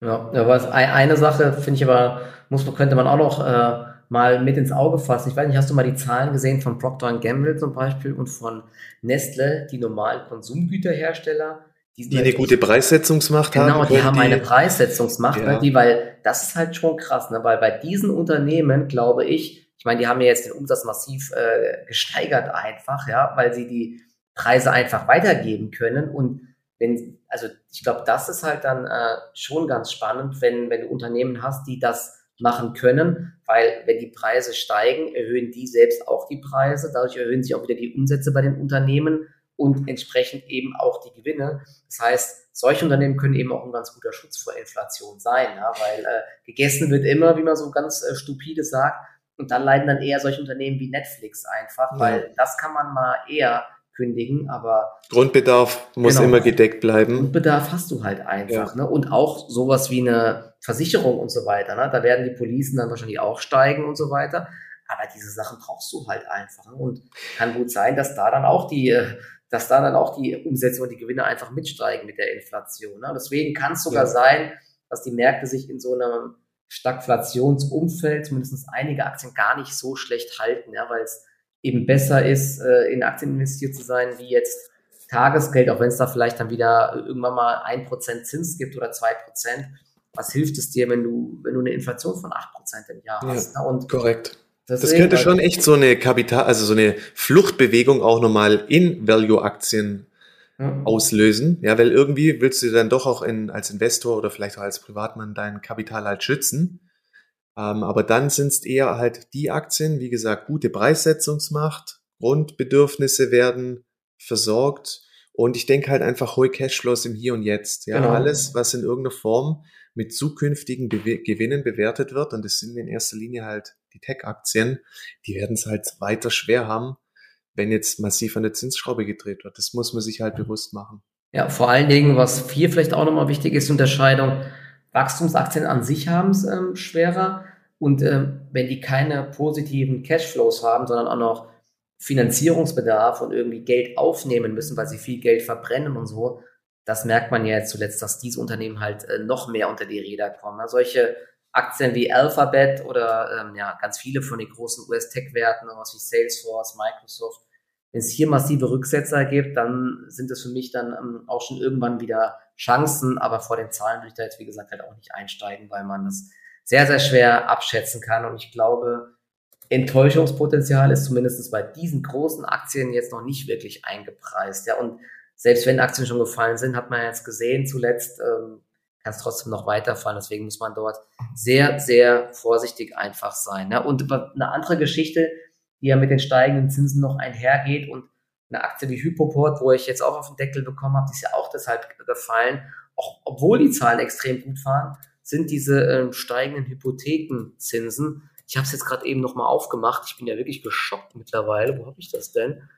Ja, aber eine Sache finde ich aber, muss, könnte man auch noch äh, mal mit ins Auge fassen. Ich weiß nicht, hast du mal die Zahlen gesehen von Procter Gamble zum Beispiel und von Nestle, die normalen Konsumgüterhersteller? Die, die eine gute Preissetzungsmacht genau, haben. Genau, die haben die, eine Preissetzungsmacht, ja. ne, die, weil das ist halt schon krass, ne, weil bei diesen Unternehmen glaube ich, ich meine, die haben ja jetzt den Umsatz massiv äh, gesteigert einfach, ja, weil sie die Preise einfach weitergeben können und wenn, also ich glaube, das ist halt dann äh, schon ganz spannend, wenn, wenn du Unternehmen hast, die das machen können, weil wenn die Preise steigen, erhöhen die selbst auch die Preise, dadurch erhöhen sich auch wieder die Umsätze bei den Unternehmen und entsprechend eben auch die Gewinne. Das heißt, solche Unternehmen können eben auch ein ganz guter Schutz vor Inflation sein, ja, weil äh, gegessen wird immer, wie man so ganz äh, stupide sagt, und dann leiden dann eher solche Unternehmen wie Netflix einfach, ja. weil das kann man mal eher kündigen, aber Grundbedarf muss genau, immer gedeckt bleiben. Grundbedarf hast du halt einfach, ja. ne? Und auch sowas wie eine Versicherung und so weiter, ne? Da werden die Policen dann wahrscheinlich auch steigen und so weiter. Aber diese Sachen brauchst du halt einfach. Ne? Und kann gut sein, dass da dann auch die, dass da dann auch die Umsätze und die Gewinne einfach mitsteigen mit der Inflation. Ne? Deswegen kann es sogar ja. sein, dass die Märkte sich in so einem Stagflationsumfeld, zumindest einige Aktien, gar nicht so schlecht halten, ja, weil es eben besser ist, äh, in Aktien investiert zu sein, wie jetzt Tagesgeld, auch wenn es da vielleicht dann wieder irgendwann mal ein Prozent Zins gibt oder zwei Prozent. Was hilft es dir, wenn du, wenn du eine Inflation von acht Prozent im Jahr hast? Ja, ne? und korrekt. Das könnte schon echt so eine Kapital, also so eine Fluchtbewegung auch nochmal in Value-Aktien ja. auslösen. Ja, weil irgendwie willst du dann doch auch in, als Investor oder vielleicht auch als Privatmann dein Kapital halt schützen. Ähm, aber dann sind es eher halt die Aktien, wie gesagt, gute Preissetzungsmacht, Grundbedürfnisse werden versorgt und ich denke halt einfach hohe Cashflows im Hier und Jetzt. Ja, genau. alles, was in irgendeiner Form mit zukünftigen Be Gewinnen bewertet wird und das sind in erster Linie halt die Tech-Aktien, die werden es halt weiter schwer haben, wenn jetzt massiv an der Zinsschraube gedreht wird. Das muss man sich halt bewusst machen. Ja, vor allen Dingen, was hier vielleicht auch nochmal wichtig ist, Unterscheidung Wachstumsaktien an sich haben es ähm, schwerer. Und ähm, wenn die keine positiven Cashflows haben, sondern auch noch Finanzierungsbedarf und irgendwie Geld aufnehmen müssen, weil sie viel Geld verbrennen und so, das merkt man ja jetzt zuletzt, dass diese Unternehmen halt äh, noch mehr unter die Räder kommen. solche Aktien wie Alphabet oder ähm, ja, ganz viele von den großen US-Tech-Werten, was wie Salesforce, Microsoft, wenn es hier massive Rücksetzer gibt, dann sind es für mich dann ähm, auch schon irgendwann wieder Chancen, aber vor den Zahlen würde ich da jetzt, wie gesagt, halt auch nicht einsteigen, weil man das sehr, sehr schwer abschätzen kann. Und ich glaube, Enttäuschungspotenzial ist zumindest bei diesen großen Aktien jetzt noch nicht wirklich eingepreist. Ja, und selbst wenn Aktien schon gefallen sind, hat man jetzt gesehen, zuletzt ähm, kann es trotzdem noch weiterfallen. Deswegen muss man dort sehr, sehr vorsichtig einfach sein. Ja. Und eine andere Geschichte, die ja mit den steigenden Zinsen noch einhergeht und eine Aktie wie Hypoport, wo ich jetzt auch auf den Deckel bekommen habe, die ist ja auch deshalb gefallen, auch obwohl die Zahlen extrem gut waren, sind diese ähm, steigenden Hypothekenzinsen. Ich habe es jetzt gerade eben nochmal aufgemacht. Ich bin ja wirklich geschockt mittlerweile. Wo habe ich das denn?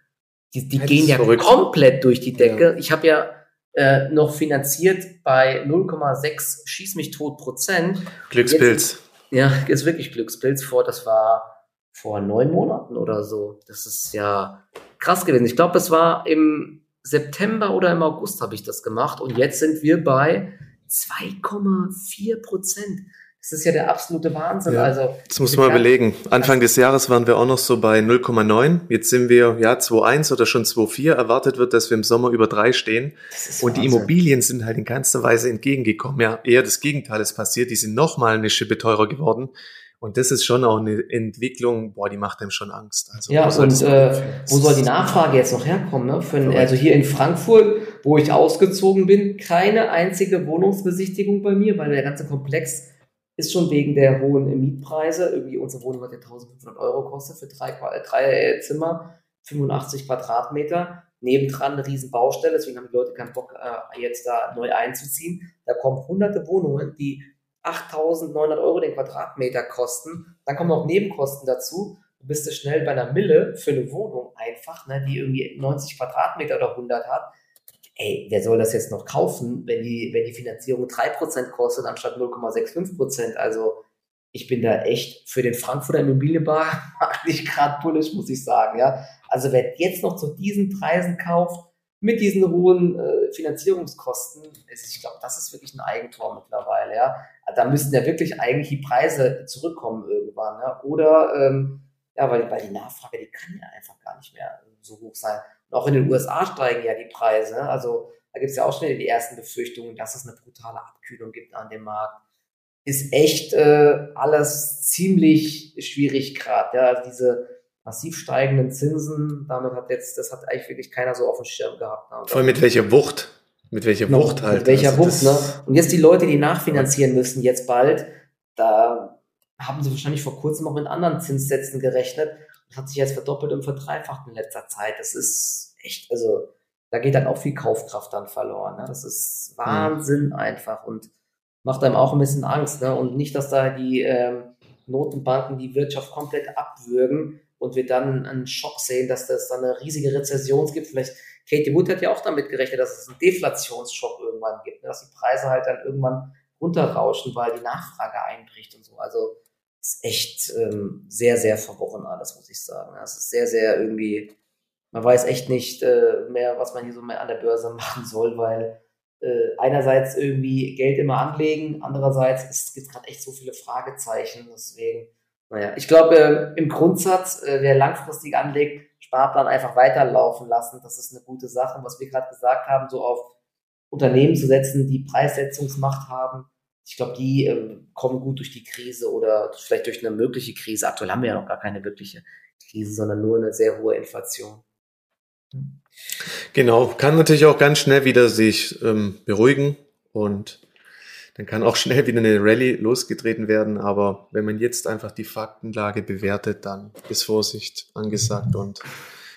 Die, die gehen ja verrückt. komplett durch die Decke. Ja. Ich habe ja äh, noch finanziert bei 0,6 schieß mich tot Prozent. Glückspilz. Jetzt, ja, ist wirklich Glückspilz vor. Das war vor neun Monaten oder so. Das ist ja krass gewesen. Ich glaube, das war im September oder im August habe ich das gemacht und jetzt sind wir bei 2,4 Prozent. Das ist ja der absolute Wahnsinn. Ja, also, das muss man überlegen. Anfang des Jahres waren wir auch noch so bei 0,9. Jetzt sind wir ja 2,1 oder schon 2,4. Erwartet wird, dass wir im Sommer über 3 stehen. Und die Immobilien sind halt in keinster Weise entgegengekommen. Ja, eher das Gegenteil ist passiert. Die sind nochmal eine Schippe teurer geworden. Und das ist schon auch eine Entwicklung, boah, die macht einem schon Angst. Also, ja, und äh, wo soll die Nachfrage jetzt noch herkommen? Ne? Für, also hier in Frankfurt, wo ich ausgezogen bin, keine einzige Wohnungsbesichtigung bei mir, weil der ganze Komplex ist schon wegen der hohen Mietpreise. Irgendwie unsere Wohnung hat ja 1500 Euro kostet für drei, drei Zimmer, 85 Quadratmeter. Nebendran eine riesen Baustelle, deswegen haben die Leute keinen Bock, äh, jetzt da neu einzuziehen. Da kommen hunderte Wohnungen, die 8.900 Euro den Quadratmeter kosten. Dann kommen noch Nebenkosten dazu. Du bist du schnell bei einer Mille für eine Wohnung einfach, ne, die irgendwie 90 Quadratmeter oder 100 hat. Ey, wer soll das jetzt noch kaufen, wenn die, wenn die Finanzierung 3% kostet anstatt 0,65%? Also ich bin da echt für den Frankfurter Immobilienmarkt [laughs] nicht gerade bullisch, muss ich sagen. Ja, also wer jetzt noch zu diesen Preisen kauft, mit diesen hohen äh, Finanzierungskosten, ist, ich glaube, das ist wirklich ein Eigentor mittlerweile. Ja, da müssten ja wirklich eigentlich die Preise zurückkommen irgendwann. Ja? Oder ähm, ja, weil, weil die Nachfrage, die kann ja einfach gar nicht mehr so hoch sein. Und auch in den USA steigen ja die Preise. Ne? Also da gibt es ja auch schnell die ersten Befürchtungen, dass es eine brutale Abkühlung gibt an dem Markt. Ist echt äh, alles ziemlich schwierig gerade. Ja? Also diese massiv steigenden Zinsen, damit hat jetzt, das hat eigentlich wirklich keiner so auf dem Schirm gehabt. Ne? Vor allem mit welcher Wucht? Mit welcher genau, Wucht halt. Mit welcher also Wucht, ne? Und jetzt die Leute, die nachfinanzieren müssen, jetzt bald, da haben sie wahrscheinlich vor kurzem auch mit anderen Zinssätzen gerechnet. Das hat sich jetzt verdoppelt und verdreifacht in letzter Zeit. Das ist echt, also da geht dann auch viel Kaufkraft dann verloren. Ne? Das ist Wahnsinn mhm. einfach und macht einem auch ein bisschen Angst. Ne? Und nicht, dass da die ähm, Notenbanken die Wirtschaft komplett abwürgen und wir dann einen Schock sehen, dass das dann eine riesige Rezession gibt. Vielleicht Katie Wood hat ja auch damit gerechnet, dass es einen Deflationsschock irgendwann gibt, ne? dass die Preise halt dann irgendwann runterrauschen, weil die Nachfrage einbricht und so. Also ist echt ähm, sehr, sehr verworren alles, muss ich sagen. Es ist sehr, sehr irgendwie, man weiß echt nicht äh, mehr, was man hier so mehr an der Börse [laughs] machen soll, weil äh, einerseits irgendwie Geld immer anlegen, andererseits gibt es gerade echt so viele Fragezeichen. Deswegen naja, ich glaube, äh, im Grundsatz, äh, wer langfristig anlegt, Sparplan einfach weiterlaufen lassen. Das ist eine gute Sache. was wir gerade gesagt haben, so auf Unternehmen zu setzen, die Preissetzungsmacht haben, ich glaube, die äh, kommen gut durch die Krise oder vielleicht durch eine mögliche Krise. Aktuell haben wir ja noch gar keine wirkliche Krise, sondern nur eine sehr hohe Inflation. Genau, kann natürlich auch ganz schnell wieder sich ähm, beruhigen und dann kann auch schnell wieder eine Rallye losgetreten werden. Aber wenn man jetzt einfach die Faktenlage bewertet, dann ist Vorsicht angesagt und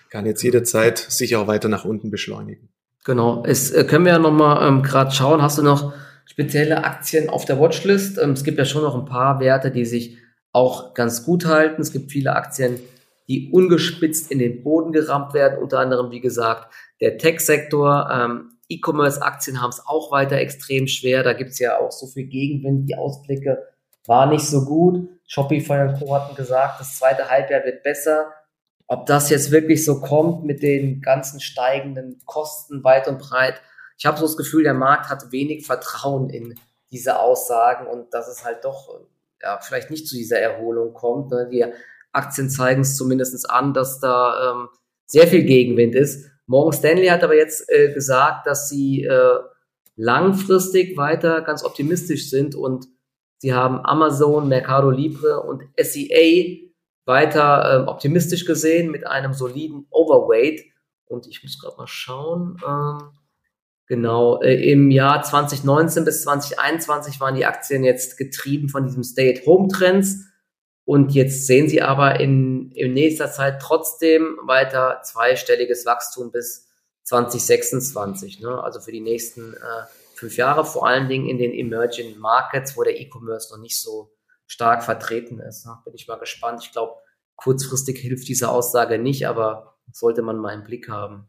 kann jetzt jederzeit sich auch weiter nach unten beschleunigen. Genau. Es äh, können wir ja nochmal ähm, gerade schauen. Hast du noch spezielle Aktien auf der Watchlist? Ähm, es gibt ja schon noch ein paar Werte, die sich auch ganz gut halten. Es gibt viele Aktien, die ungespitzt in den Boden gerammt werden. Unter anderem, wie gesagt, der Tech-Sektor. Ähm, E-Commerce-Aktien haben es auch weiter extrem schwer. Da gibt es ja auch so viel Gegenwind. Die Ausblicke waren nicht so gut. Shopify und Co. hatten gesagt, das zweite Halbjahr wird besser. Ob das jetzt wirklich so kommt mit den ganzen steigenden Kosten weit und breit, ich habe so das Gefühl, der Markt hat wenig Vertrauen in diese Aussagen und dass es halt doch ja, vielleicht nicht zu dieser Erholung kommt. Ne? Die Aktien zeigen es zumindest an, dass da ähm, sehr viel Gegenwind ist. Morgan Stanley hat aber jetzt äh, gesagt, dass sie äh, langfristig weiter ganz optimistisch sind und sie haben Amazon, Mercado Libre und SEA weiter äh, optimistisch gesehen mit einem soliden Overweight. Und ich muss gerade mal schauen. Ähm, genau, äh, im Jahr 2019 bis 2021 waren die Aktien jetzt getrieben von diesem Stay-at-Home-Trends und jetzt sehen sie aber in, in nächster Zeit trotzdem weiter zweistelliges Wachstum bis 2026. Ne? Also für die nächsten äh, fünf Jahre, vor allen Dingen in den Emerging Markets, wo der E-Commerce noch nicht so stark vertreten ist. Ne? Bin ich mal gespannt. Ich glaube, kurzfristig hilft diese Aussage nicht, aber sollte man mal im Blick haben.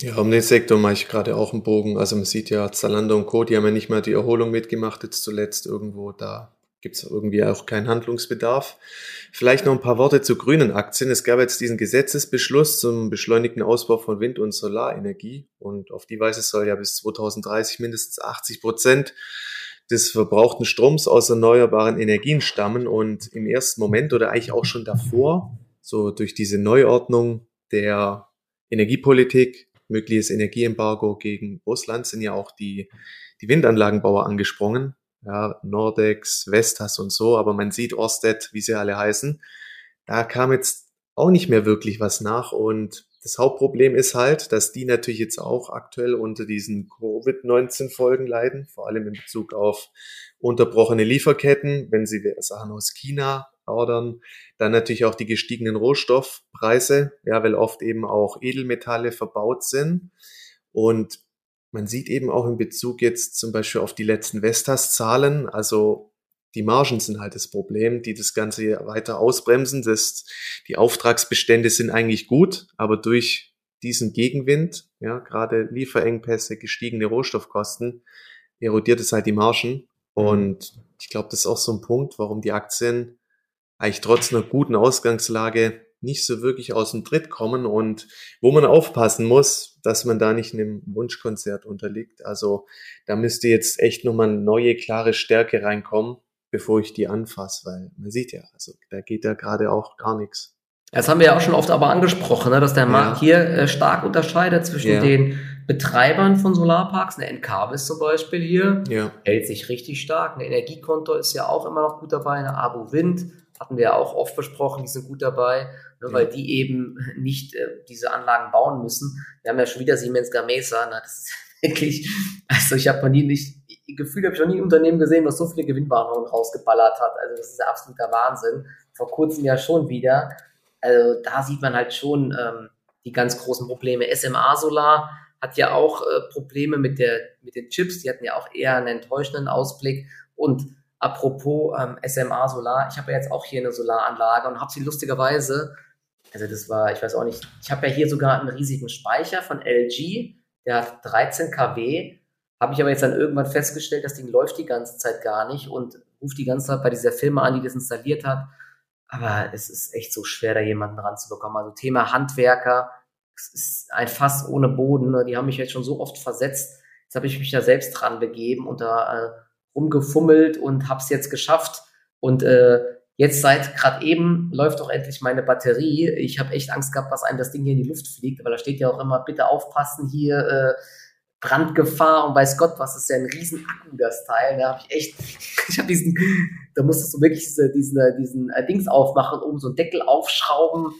Ja, um den Sektor mache ich gerade auch einen Bogen. Also man sieht ja, Zalando und Co., die haben ja nicht mal die Erholung mitgemacht, jetzt zuletzt irgendwo da gibt es irgendwie auch keinen Handlungsbedarf. Vielleicht noch ein paar Worte zu grünen Aktien. Es gab jetzt diesen Gesetzesbeschluss zum beschleunigten Ausbau von Wind- und Solarenergie und auf die Weise soll ja bis 2030 mindestens 80 Prozent des verbrauchten Stroms aus erneuerbaren Energien stammen und im ersten Moment oder eigentlich auch schon davor, so durch diese Neuordnung der Energiepolitik, mögliches Energieembargo gegen Russland, sind ja auch die, die Windanlagenbauer angesprungen ja, Nordex, Vestas und so, aber man sieht Orsted, wie sie alle heißen, da kam jetzt auch nicht mehr wirklich was nach und das Hauptproblem ist halt, dass die natürlich jetzt auch aktuell unter diesen Covid-19-Folgen leiden, vor allem in Bezug auf unterbrochene Lieferketten, wenn sie Sachen aus China ordern, dann natürlich auch die gestiegenen Rohstoffpreise, ja, weil oft eben auch Edelmetalle verbaut sind. Und man sieht eben auch in Bezug jetzt zum Beispiel auf die letzten Vestas-Zahlen, also die Margen sind halt das Problem, die das Ganze weiter ausbremsen. Das, die Auftragsbestände sind eigentlich gut, aber durch diesen Gegenwind, ja, gerade Lieferengpässe, gestiegene Rohstoffkosten, erodiert es halt die Margen. Mhm. Und ich glaube, das ist auch so ein Punkt, warum die Aktien eigentlich trotz einer guten Ausgangslage nicht so wirklich aus dem Tritt kommen und wo man aufpassen muss, dass man da nicht einem Wunschkonzert unterliegt. Also da müsste jetzt echt nochmal eine neue, klare Stärke reinkommen, bevor ich die anfasse, weil man sieht ja, also da geht ja gerade auch gar nichts. Das haben wir ja auch schon oft aber angesprochen, ne, dass der Markt ja. hier äh, stark unterscheidet zwischen ja. den Betreibern von Solarparks, eine Encarvis zum Beispiel hier, ja. hält sich richtig stark. Ein Energiekonto ist ja auch immer noch gut dabei, eine Abo Wind hatten wir ja auch oft besprochen, die sind gut dabei ne, weil die eben nicht äh, diese Anlagen bauen müssen. Wir haben ja schon wieder Siemens Gamesa, na, das ist [laughs] wirklich, also ich habe noch nie nicht, Gefühl habe ich noch nie ein Unternehmen gesehen, was so viele Gewinnwarnungen rausgeballert hat. Also das ist ja absoluter Wahnsinn. Vor kurzem ja schon wieder. Also da sieht man halt schon ähm, die ganz großen Probleme. SMA Solar hat ja auch äh, Probleme mit, der, mit den Chips. Die hatten ja auch eher einen enttäuschenden Ausblick. Und apropos ähm, SMA Solar, ich habe ja jetzt auch hier eine Solaranlage und habe sie lustigerweise also das war, ich weiß auch nicht, ich habe ja hier sogar einen riesigen Speicher von LG, der hat 13 kW, habe ich aber jetzt dann irgendwann festgestellt, das Ding läuft die ganze Zeit gar nicht und ruft die ganze Zeit bei dieser Firma an, die das installiert hat. Aber es ist echt so schwer, da jemanden ranzubekommen. Also Thema Handwerker, es ist ein Fass ohne Boden. Ne? Die haben mich jetzt schon so oft versetzt. Jetzt habe ich mich da selbst dran begeben und da äh, rumgefummelt und habe es jetzt geschafft. Und äh, Jetzt seit gerade eben läuft doch endlich meine Batterie. Ich habe echt Angst gehabt, dass einem das Ding hier in die Luft fliegt, weil da steht ja auch immer, bitte aufpassen hier, äh, Brandgefahr und weiß Gott was, ist ja ein riesen Akku, das Teil. Da habe ich echt, [laughs] ich habe diesen, da musstest du wirklich diese, diesen, diesen äh, Dings aufmachen, oben so einen Deckel aufschrauben,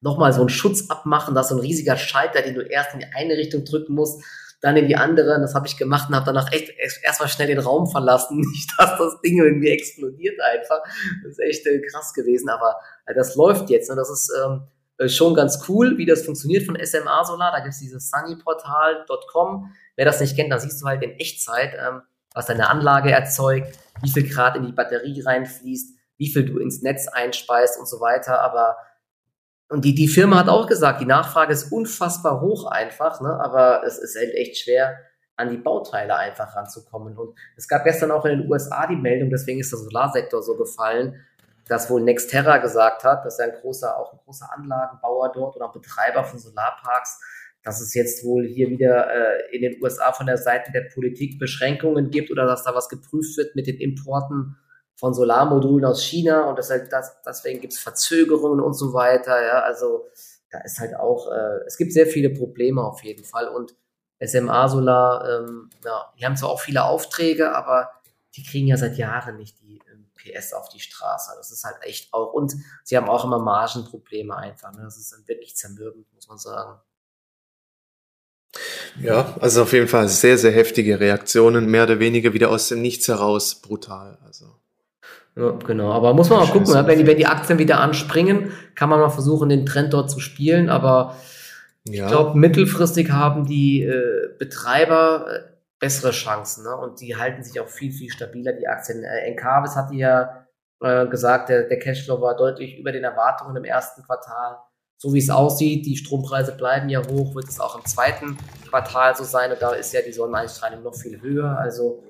nochmal so einen Schutz abmachen, da ist so ein riesiger Schalter, den du erst in die eine Richtung drücken musst dann in die andere. Das habe ich gemacht und habe danach echt erstmal schnell den Raum verlassen. [laughs] Nicht, dass das Ding irgendwie explodiert einfach. Das ist echt äh, krass gewesen, aber äh, das läuft jetzt. Ne? Das ist ähm, äh, schon ganz cool, wie das funktioniert von SMA Solar. Da gibt es dieses sunnyportal.com. Wer das nicht kennt, dann siehst du halt in Echtzeit, ähm, was deine Anlage erzeugt, wie viel Grad in die Batterie reinfließt, wie viel du ins Netz einspeist und so weiter. Aber und die, die Firma hat auch gesagt, die Nachfrage ist unfassbar hoch einfach, ne? aber es ist halt echt schwer, an die Bauteile einfach ranzukommen. Und es gab gestern auch in den USA die Meldung, deswegen ist der Solarsektor so gefallen, dass wohl Nexterra gesagt hat, dass er ein großer, auch ein großer Anlagenbauer dort oder Betreiber von Solarparks, dass es jetzt wohl hier wieder äh, in den USA von der Seite der Politik Beschränkungen gibt oder dass da was geprüft wird mit den Importen von Solarmodulen aus China und das halt das, deswegen gibt es Verzögerungen und so weiter. Ja, also da ist halt auch, äh, es gibt sehr viele Probleme auf jeden Fall und SMA Solar, ähm, ja, die haben zwar auch viele Aufträge, aber die kriegen ja seit Jahren nicht die ähm, PS auf die Straße. Das ist halt echt auch, und sie haben auch immer Margenprobleme einfach. Ne? Das ist dann wirklich zermürbend, muss man sagen. Ja, also auf jeden Fall sehr, sehr heftige Reaktionen, mehr oder weniger wieder aus dem Nichts heraus, brutal. Also. Ja, genau, aber muss man mal gucken, ne? wenn die, wenn die Aktien wieder anspringen, kann man mal versuchen, den Trend dort zu spielen, aber ja. ich glaube, mittelfristig haben die äh, Betreiber äh, bessere Chancen ne? und die halten sich auch viel, viel stabiler, die Aktien. Äh, Encarvis hatte ja äh, gesagt, der, der Cashflow war deutlich über den Erwartungen im ersten Quartal. So wie es aussieht, die Strompreise bleiben ja hoch, wird es auch im zweiten Quartal so sein und da ist ja die Sonneneinstrahlung noch viel höher, also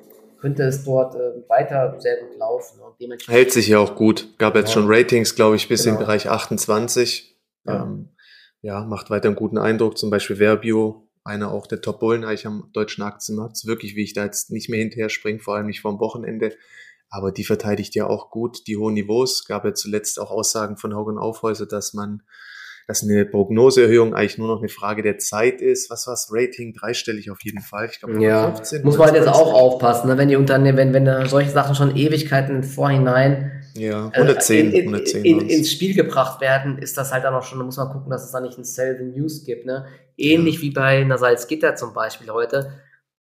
könnte es dort äh, weiter sehr gut laufen. Und dementsprechend Hält sich ja auch gut. Gab jetzt ja. schon Ratings, glaube ich, bis genau. im Bereich 28. Ja. Ähm, ja, macht weiter einen guten Eindruck. Zum Beispiel Verbio, einer auch der Top-Bullen eigentlich am deutschen Aktienmarkt. Wirklich, wie ich da jetzt nicht mehr hinterher springe, vor allem nicht vom Wochenende. Aber die verteidigt ja auch gut die hohen Niveaus. Gab ja zuletzt auch Aussagen von Haugen Aufhäuser, dass man dass eine Prognoseerhöhung eigentlich nur noch eine Frage der Zeit ist. Was war's? Rating dreistellig auf jeden Fall. Ich glaube, ja. 15, muss man jetzt auch aufpassen, ne? wenn die Unternehmen, wenn, wenn solche Sachen schon Ewigkeiten Vorhinein ja, 110, äh, in, in, 110 in, ins Spiel gebracht werden, ist das halt dann auch schon, da muss man gucken, dass es da nicht ein Sell the News gibt. Ne? Ähnlich ja. wie bei einer Salzgitter zum Beispiel heute.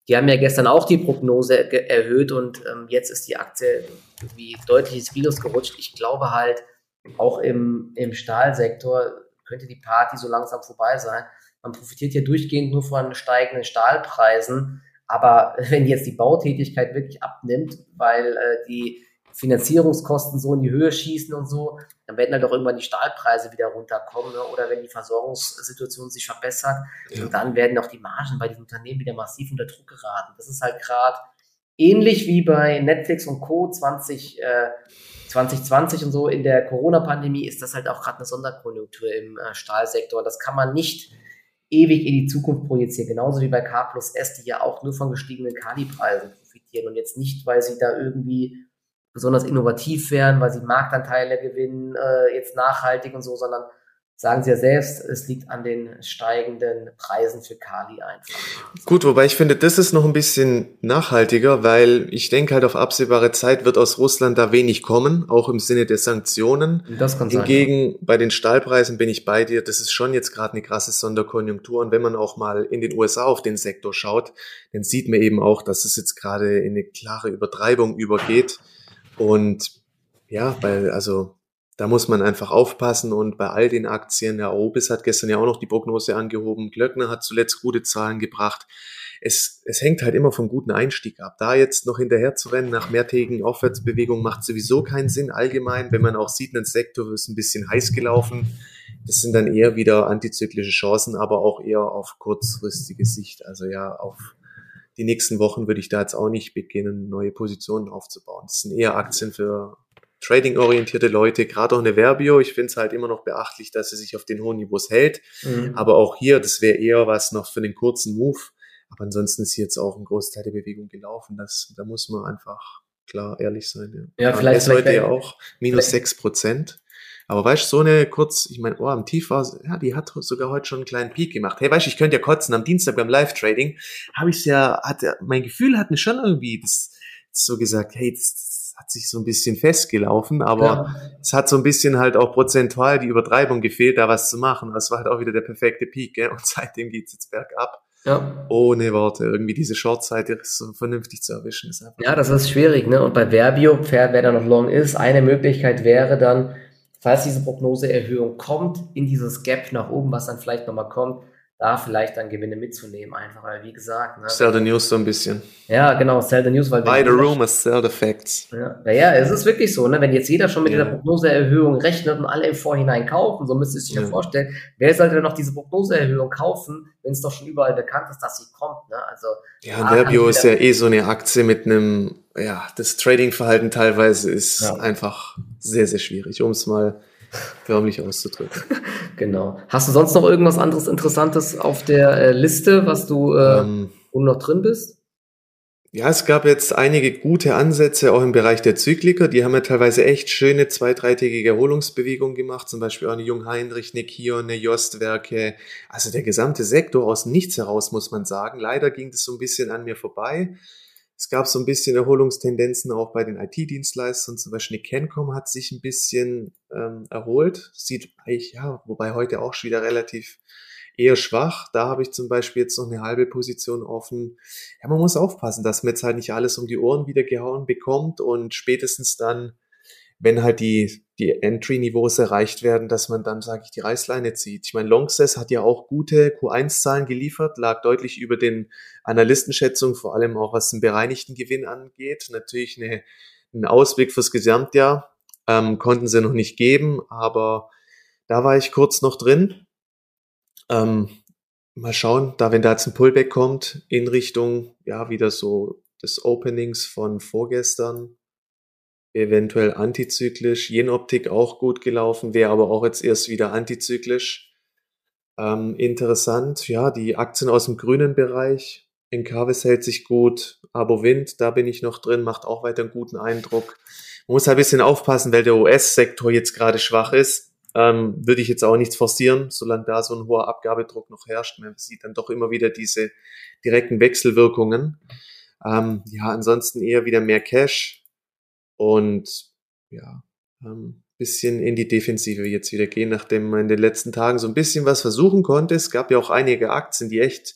Die haben ja gestern auch die Prognose erhöht und ähm, jetzt ist die Aktie irgendwie deutlich ins Minus gerutscht. Ich glaube halt, auch im, im Stahlsektor könnte die Party so langsam vorbei sein. man profitiert ja durchgehend nur von steigenden Stahlpreisen. Aber [laughs] wenn jetzt die Bautätigkeit wirklich abnimmt, weil äh, die Finanzierungskosten so in die Höhe schießen und so, dann werden halt auch irgendwann die Stahlpreise wieder runterkommen ne? oder wenn die Versorgungssituation sich verbessert ja. und dann werden auch die Margen bei diesen Unternehmen wieder massiv unter Druck geraten. Das ist halt gerade ähnlich wie bei Netflix und Co. 20, äh, 2020 und so in der Corona-Pandemie ist das halt auch gerade eine Sonderkonjunktur im äh, Stahlsektor. Das kann man nicht ewig in die Zukunft projizieren, genauso wie bei K plus S, die ja auch nur von gestiegenen Kalipreisen profitieren und jetzt nicht, weil sie da irgendwie besonders innovativ wären, weil sie Marktanteile gewinnen, äh, jetzt nachhaltig und so, sondern sagen Sie ja selbst, es liegt an den steigenden Preisen für Kali einfach. Gut, wobei ich finde, das ist noch ein bisschen nachhaltiger, weil ich denke halt auf absehbare Zeit wird aus Russland da wenig kommen, auch im Sinne der Sanktionen. Das kann Hingegen sein, ja. bei den Stahlpreisen bin ich bei dir, das ist schon jetzt gerade eine krasse Sonderkonjunktur und wenn man auch mal in den USA auf den Sektor schaut, dann sieht man eben auch, dass es jetzt gerade in eine klare Übertreibung übergeht und ja, weil also da muss man einfach aufpassen und bei all den Aktien, der Obis hat gestern ja auch noch die Prognose angehoben, Glöckner hat zuletzt gute Zahlen gebracht. Es, es hängt halt immer vom guten Einstieg ab. Da jetzt noch hinterher zu rennen nach mehrtägigen Aufwärtsbewegungen macht sowieso keinen Sinn allgemein, wenn man auch sieht, ein Sektor ist ein bisschen heiß gelaufen. Das sind dann eher wieder antizyklische Chancen, aber auch eher auf kurzfristige Sicht. Also ja, auf die nächsten Wochen würde ich da jetzt auch nicht beginnen, neue Positionen aufzubauen. Das sind eher Aktien für trading-orientierte Leute, gerade auch eine Verbio. Ich finde es halt immer noch beachtlich, dass sie sich auf den hohen Niveaus hält. Mhm. Aber auch hier, das wäre eher was noch für den kurzen Move. Aber ansonsten ist jetzt auch ein Großteil der Bewegung gelaufen. Das, da muss man einfach klar ehrlich sein. Ja, ja vielleicht. Heute ja auch minus sechs Prozent. Aber weißt du, so eine kurz, ich meine, oh, am Tief war, ja, die hat sogar heute schon einen kleinen Peak gemacht. Hey, weißt du, ich könnte ja kotzen, am Dienstag beim Live-Trading habe ich ja, hat, mein Gefühl hat mir schon irgendwie das so gesagt, hey, das, hat sich so ein bisschen festgelaufen, aber ja. es hat so ein bisschen halt auch prozentual die Übertreibung gefehlt, da was zu machen. Das war halt auch wieder der perfekte Peak, gell? und [laughs] seitdem geht's jetzt bergab. Ja. Ohne Worte, irgendwie diese Short-Seite so vernünftig zu erwischen. Ist einfach ja, das ist schwierig, ne? Und bei Verbio, Pferd, wer da noch long ist, eine Möglichkeit wäre dann, falls diese Prognoseerhöhung kommt, in dieses Gap nach oben, was dann vielleicht nochmal kommt, da vielleicht dann Gewinne mitzunehmen, einfach, weil wie gesagt. Ne, sell the news so ein bisschen. Ja, genau, sell the news, weil. Buy the rumors, sell the facts. Ja, naja, es ist wirklich so, ne, wenn jetzt jeder schon mit ja. dieser Prognoseerhöhung rechnet und alle im Vorhinein kaufen, so müsste es sich ja. vorstellen, wer sollte denn noch diese Prognoseerhöhung kaufen, wenn es doch schon überall bekannt ist, dass sie kommt, ne? Also. Ja, Verbio ist ja eh so eine Aktie mit einem, ja, das Trading-Verhalten teilweise ist ja. einfach sehr, sehr schwierig, um es mal [laughs] förmlich auszudrücken. [laughs] genau. Hast du sonst noch irgendwas anderes Interessantes auf der äh, Liste, was du, äh, ähm, noch drin bist? Ja, es gab jetzt einige gute Ansätze auch im Bereich der Zykliker. Die haben ja teilweise echt schöne zwei-, dreitägige Erholungsbewegungen gemacht. Zum Beispiel auch eine Jung-Heinrich, eine Kion, eine Jostwerke. Also der gesamte Sektor aus nichts heraus, muss man sagen. Leider ging das so ein bisschen an mir vorbei. Es gab so ein bisschen Erholungstendenzen auch bei den IT-Dienstleistern. Zum Beispiel die Cancom hat sich ein bisschen ähm, erholt. Sieht eigentlich, ja, wobei heute auch schon wieder relativ eher schwach. Da habe ich zum Beispiel jetzt noch eine halbe Position offen. Ja, man muss aufpassen, dass man jetzt halt nicht alles um die Ohren wieder gehauen bekommt und spätestens dann wenn halt die, die Entry-Niveaus erreicht werden, dass man dann, sage ich, die Reißleine zieht. Ich meine, Longsess hat ja auch gute Q1-Zahlen geliefert, lag deutlich über den Analystenschätzungen, vor allem auch was den bereinigten Gewinn angeht. Natürlich eine, ein Ausblick fürs Gesamtjahr ähm, konnten sie noch nicht geben, aber da war ich kurz noch drin. Ähm, mal schauen, da wenn da jetzt ein Pullback kommt in Richtung, ja, wieder so des Openings von vorgestern, eventuell antizyklisch. Jenoptik auch gut gelaufen, wäre aber auch jetzt erst wieder antizyklisch. Ähm, interessant, ja, die Aktien aus dem grünen Bereich. Encarvis hält sich gut, Wind, da bin ich noch drin, macht auch weiter einen guten Eindruck. Man muss halt ein bisschen aufpassen, weil der US-Sektor jetzt gerade schwach ist. Ähm, würde ich jetzt auch nichts forcieren, solange da so ein hoher Abgabedruck noch herrscht. Man sieht dann doch immer wieder diese direkten Wechselwirkungen. Ähm, ja, ansonsten eher wieder mehr Cash und ja, ähm, bisschen in die Defensive jetzt wieder gehen, nachdem man in den letzten Tagen so ein bisschen was versuchen konnte. Es gab ja auch einige Aktien, die echt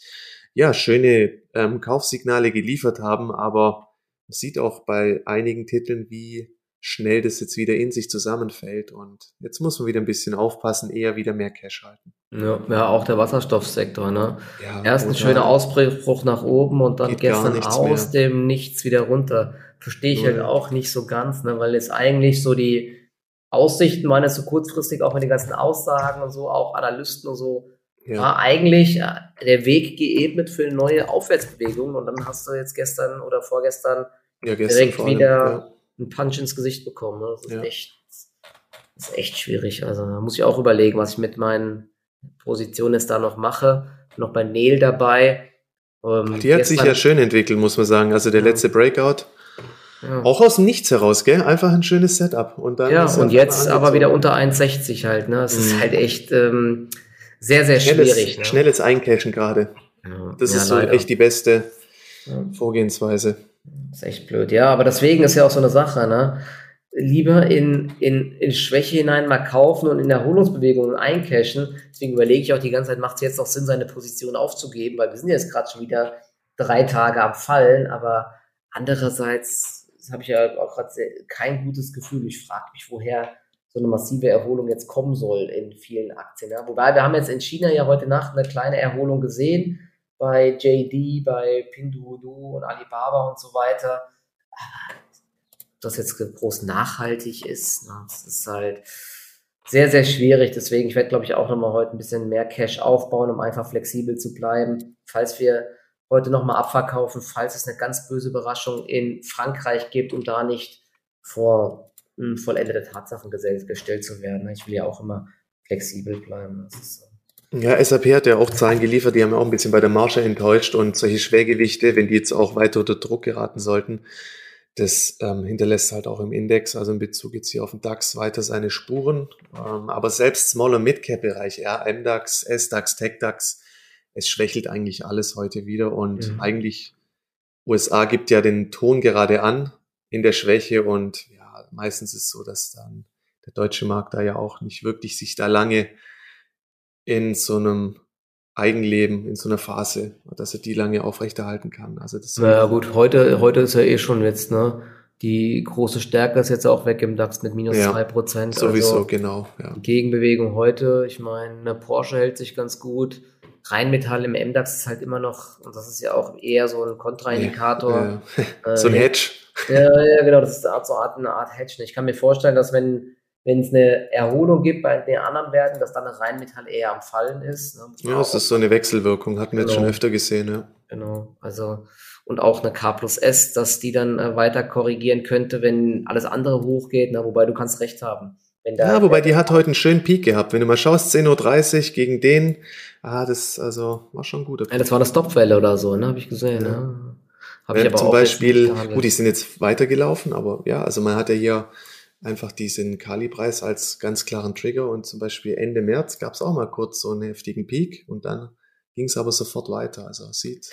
ja schöne ähm, Kaufsignale geliefert haben, aber man sieht auch bei einigen Titeln, wie schnell das jetzt wieder in sich zusammenfällt. Und jetzt muss man wieder ein bisschen aufpassen, eher wieder mehr Cash halten. Ja, ja auch der Wasserstoffsektor, ne? Ja, Erst ein schöner Ausbruch nach oben und dann gestern aus mehr. dem Nichts wieder runter. Verstehe ich halt auch nicht so ganz, ne? Weil jetzt eigentlich so die Aussichten waren jetzt so kurzfristig, auch mit den ganzen Aussagen und so, auch Analysten und so, ja. war eigentlich äh, der Weg geebnet für neue Aufwärtsbewegungen und dann hast du jetzt gestern oder vorgestern ja, direkt wieder ja. Einen Punch ins Gesicht bekommen. Ne? Das ist, echt, das ist echt schwierig. Also da muss ich auch überlegen, was ich mit meinen Positionen jetzt da noch mache. Noch bei Neil dabei. Ähm, Die hat sich ja schön entwickelt, muss man sagen. Also der letzte Breakout. Ja. Auch aus dem Nichts heraus, gell? Einfach ein schönes Setup. Und dann ja, und jetzt aber wieder unter 1,60 halt, ne? Es mhm. ist halt echt ähm, sehr, sehr schnelles, schwierig. Ne? Schnelles Eincashen gerade. Ja. Das ja, ist so leider. echt die beste Vorgehensweise. Das ist echt blöd, ja, aber deswegen ist ja auch so eine Sache, ne? Lieber in, in, in Schwäche hinein mal kaufen und in Erholungsbewegungen eincashen. Deswegen überlege ich auch die ganze Zeit, macht es jetzt noch Sinn, seine Position aufzugeben, weil wir sind jetzt gerade schon wieder drei Tage am Fallen, aber andererseits habe ich ja auch gerade kein gutes Gefühl. Ich frage mich, woher so eine massive Erholung jetzt kommen soll in vielen Aktien. Ja. Wobei wir haben jetzt in China ja heute Nacht eine kleine Erholung gesehen bei JD, bei Pinduoduo und Alibaba und so weiter. Ob das jetzt groß nachhaltig ist, na, das ist halt sehr, sehr schwierig. Deswegen, ich werde, glaube ich, auch nochmal heute ein bisschen mehr Cash aufbauen, um einfach flexibel zu bleiben. Falls wir heute nochmal abverkaufen, falls es eine ganz böse Überraschung in Frankreich gibt und da nicht vor hm, vollendete Tatsachen gestellt zu werden. Ich will ja auch immer flexibel bleiben. Das ist so. Ja, SAP hat ja auch Zahlen geliefert, die haben ja auch ein bisschen bei der Marge enttäuscht und solche Schwergewichte, wenn die jetzt auch weiter unter Druck geraten sollten, das ähm, hinterlässt halt auch im Index, also in Bezug jetzt hier auf den DAX weiter seine Spuren. Ähm, aber selbst Small- Mid-Cap-Bereich, ja, MDAX, SDAX, TechDAX, es schwächelt eigentlich alles heute wieder und mhm. eigentlich USA gibt ja den Ton gerade an in der Schwäche und ja, meistens ist es so, dass dann der deutsche Markt da ja auch nicht wirklich sich da lange in so einem Eigenleben, in so einer Phase, dass er die lange aufrechterhalten kann. Also das naja gut, heute, heute ist ja eh schon jetzt, ne? Die große Stärke ist jetzt auch weg im DAX mit minus ja, zwei Prozent. Sowieso, also genau. Ja. Die Gegenbewegung heute, ich meine, eine Porsche hält sich ganz gut. Rheinmetall im MDAX ist halt immer noch, und das ist ja auch eher so ein Kontraindikator. Ja, ja. [laughs] so ein Hedge. Ja, ja, genau, das ist eine Art, eine Art Hedge. Ich kann mir vorstellen, dass wenn wenn es eine Erholung gibt bei den anderen Werten, dass dann das Rheinmetall eher am Fallen ist. Ne? Ja, es ist so eine Wechselwirkung, hatten wir genau. jetzt schon genau. öfter gesehen, ja. Genau, also und auch eine K plus S, dass die dann äh, weiter korrigieren könnte, wenn alles andere hochgeht, ne? wobei du kannst recht haben. ja, wobei die hat heute einen schönen Peak gehabt. Wenn du mal schaust, 10.30 Uhr gegen den, ah, das also war schon gut. Ja, das war eine Stopwelle oder so, ne? Habe ich gesehen. Ja. Ne? Hab ich aber zum Beispiel, gut, die sind jetzt weitergelaufen, aber ja, also man hat ja hier einfach diesen Kali-Preis als ganz klaren Trigger und zum Beispiel Ende März gab es auch mal kurz so einen heftigen Peak und dann ging es aber sofort weiter. Also sieht.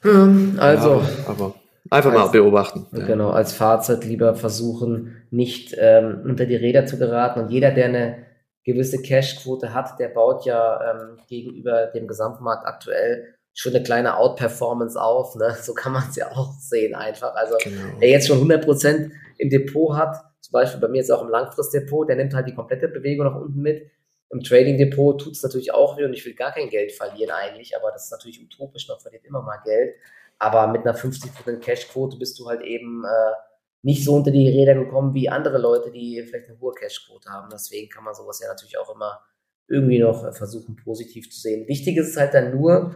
Hm, also. Ja, aber einfach als, mal beobachten. Genau, als Fazit lieber versuchen, nicht ähm, unter die Räder zu geraten und jeder, der eine gewisse Cash-Quote hat, der baut ja ähm, gegenüber dem Gesamtmarkt aktuell schon eine kleine Outperformance auf. Ne? So kann man es ja auch sehen einfach. Also genau. wer jetzt schon 100% im Depot hat, zum Beispiel bei mir jetzt auch im Langfristdepot, der nimmt halt die komplette Bewegung nach unten mit. Im Trading Depot tut es natürlich auch wieder und ich will gar kein Geld verlieren eigentlich, aber das ist natürlich utopisch, man verliert immer mal Geld. Aber mit einer 50% Cashquote bist du halt eben äh, nicht so unter die Räder gekommen wie andere Leute, die vielleicht eine hohe Cashquote haben. Deswegen kann man sowas ja natürlich auch immer irgendwie noch versuchen, positiv zu sehen. Wichtig ist es halt dann nur,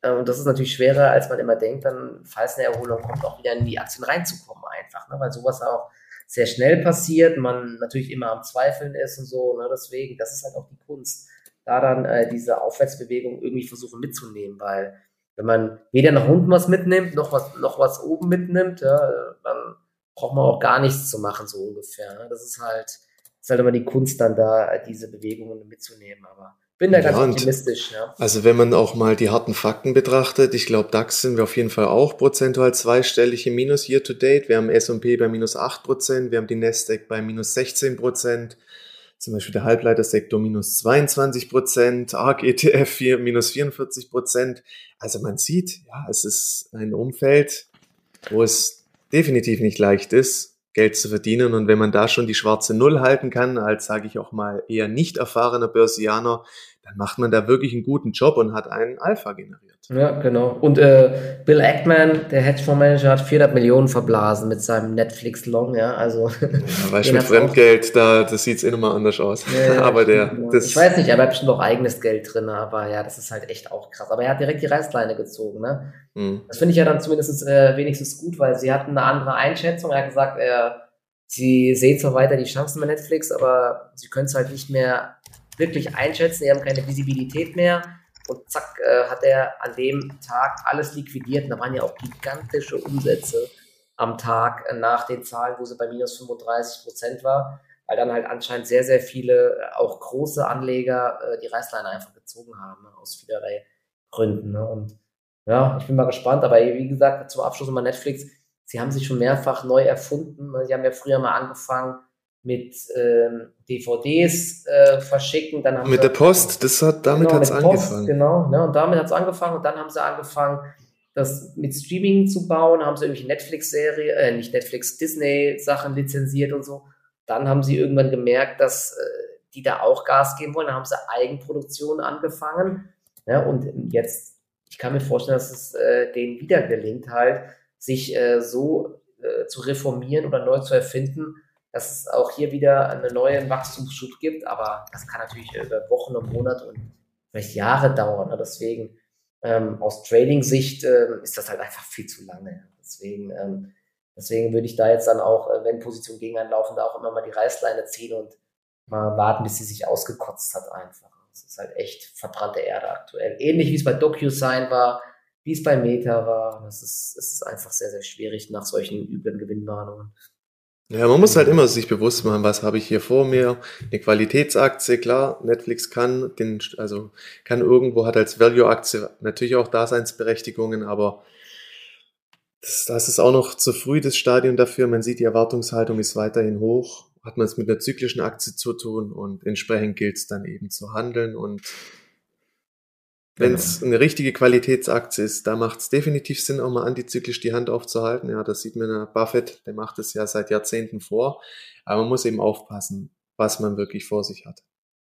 äh, und das ist natürlich schwerer, als man immer denkt, dann, falls eine Erholung kommt, auch wieder in die Aktien reinzukommen einfach, ne? weil sowas auch sehr schnell passiert, man natürlich immer am Zweifeln ist und so. Ne? Deswegen, das ist halt auch die Kunst, da dann äh, diese Aufwärtsbewegung irgendwie versuchen mitzunehmen, weil wenn man weder nach unten was mitnimmt, noch was, noch was oben mitnimmt, ja, dann braucht man auch gar nichts zu machen, so ungefähr. Ne? Das ist halt, ist halt immer die Kunst, dann da diese Bewegungen mitzunehmen. Aber bin da ganz optimistisch. Ja. Also wenn man auch mal die harten Fakten betrachtet, ich glaube, DAX sind wir auf jeden Fall auch prozentual zweistellig im Minus year to date. Wir haben S&P bei minus 8 Prozent, wir haben die Nasdaq bei minus 16 Prozent, zum Beispiel der Halbleitersektor minus 22 Prozent, ARC ETF 4, minus 44 Prozent. Also man sieht, ja, es ist ein Umfeld, wo es definitiv nicht leicht ist, Geld zu verdienen. Und wenn man da schon die schwarze Null halten kann, als sage ich auch mal eher nicht erfahrener Börsianer, dann macht man da wirklich einen guten Job und hat einen Alpha generiert. Ja, genau. Und äh, Bill Ackman, der Hedgefondsmanager, hat 400 Millionen verblasen mit seinem Netflix Long, ja, also. Ja, weißt [laughs] du, mit Fremdgeld, da, das sieht's eh nochmal anders aus. Ja, [laughs] aber der, genau. das. Ich weiß nicht, er hat bestimmt auch eigenes Geld drin, aber ja, das ist halt echt auch krass. Aber er hat direkt die Reißleine gezogen, ne? Mhm. Das finde ich ja dann zumindest äh, wenigstens gut, weil sie hatten eine andere Einschätzung. Er hat gesagt, er, sie sehen zwar weiter die Chancen bei Netflix, aber sie können es halt nicht mehr wirklich einschätzen, sie haben keine Visibilität mehr. Und zack, äh, hat er an dem Tag alles liquidiert. Und da waren ja auch gigantische Umsätze am Tag äh, nach den Zahlen, wo sie bei minus 35 Prozent war, weil dann halt anscheinend sehr, sehr viele, äh, auch große Anleger, äh, die Reißleine einfach gezogen haben, ne, aus vielerlei Gründen. Ne? Und ja, ich bin mal gespannt. Aber wie gesagt, zum Abschluss nochmal Netflix. Sie haben sich schon mehrfach neu erfunden. Ne. Sie haben ja früher mal angefangen, mit ähm, DVDs äh, verschicken. Dann haben mit sie, der Post, das hat, damit genau, hat es angefangen. Genau, ne, und damit hat es angefangen und dann haben sie angefangen, das mit Streaming zu bauen, haben sie irgendwelche Netflix-Serie, äh, nicht Netflix, Disney-Sachen lizenziert und so. Dann haben sie irgendwann gemerkt, dass äh, die da auch Gas geben wollen. Dann haben sie Eigenproduktionen angefangen. Ja, und jetzt, ich kann mir vorstellen, dass es äh, denen wieder gelingt, halt, sich äh, so äh, zu reformieren oder neu zu erfinden, dass es auch hier wieder einen neuen Wachstumsschub gibt, aber das kann natürlich über Wochen und Monate und vielleicht Jahre dauern. Ne? Deswegen ähm, aus Trading-Sicht äh, ist das halt einfach viel zu lange. Deswegen, ähm, deswegen würde ich da jetzt dann auch, äh, wenn Positionen gegen einen laufen, da auch immer mal die Reißleine ziehen und mal warten, bis sie sich ausgekotzt hat einfach. Das ist halt echt verbrannte Erde aktuell. Ähnlich wie es bei DocuSign war, wie es bei Meta war. Das ist, es ist einfach sehr, sehr schwierig nach solchen üblen Gewinnwarnungen. Ja, man muss halt immer sich bewusst machen, was habe ich hier vor mir. Eine Qualitätsaktie, klar, Netflix kann den, also kann irgendwo, hat als Value-Aktie natürlich auch Daseinsberechtigungen, aber das, das ist auch noch zu früh das Stadium dafür. Man sieht, die Erwartungshaltung ist weiterhin hoch. Hat man es mit einer zyklischen Aktie zu tun und entsprechend gilt es dann eben zu handeln und wenn es genau. eine richtige Qualitätsaktie ist, da macht es definitiv Sinn, auch mal antizyklisch die Hand aufzuhalten. Ja, das sieht man ja Buffett, der macht es ja seit Jahrzehnten vor. Aber man muss eben aufpassen, was man wirklich vor sich hat.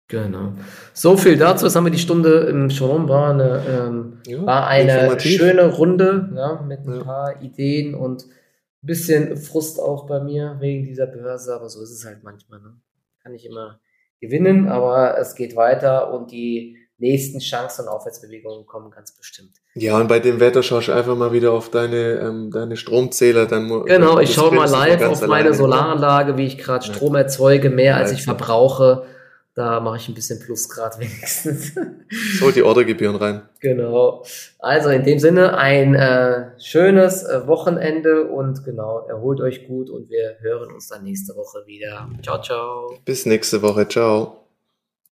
Genau. So viel dazu. Jetzt haben wir die Stunde schon um. War eine, ähm, ja, war eine schöne Runde ja, mit ein ja. paar Ideen und ein bisschen Frust auch bei mir wegen dieser Börse. Aber so ist es halt manchmal. Ne? Kann ich immer gewinnen, aber es geht weiter und die nächsten Chancen und Aufwärtsbewegungen kommen ganz bestimmt. Ja, und bei dem Wetter schaust du einfach mal wieder auf deine, ähm, deine Stromzähler. Dann genau, ich schaue mal live auf meine Solaranlage, wie ich gerade Strom erzeuge, mehr als ich verbrauche. Da mache ich ein bisschen Plusgrad [laughs] wenigstens. So die Ordergebühren rein. Genau. Also in dem Sinne ein äh, schönes äh, Wochenende und genau, erholt euch gut und wir hören uns dann nächste Woche wieder. Ciao, ciao. Bis nächste Woche. Ciao.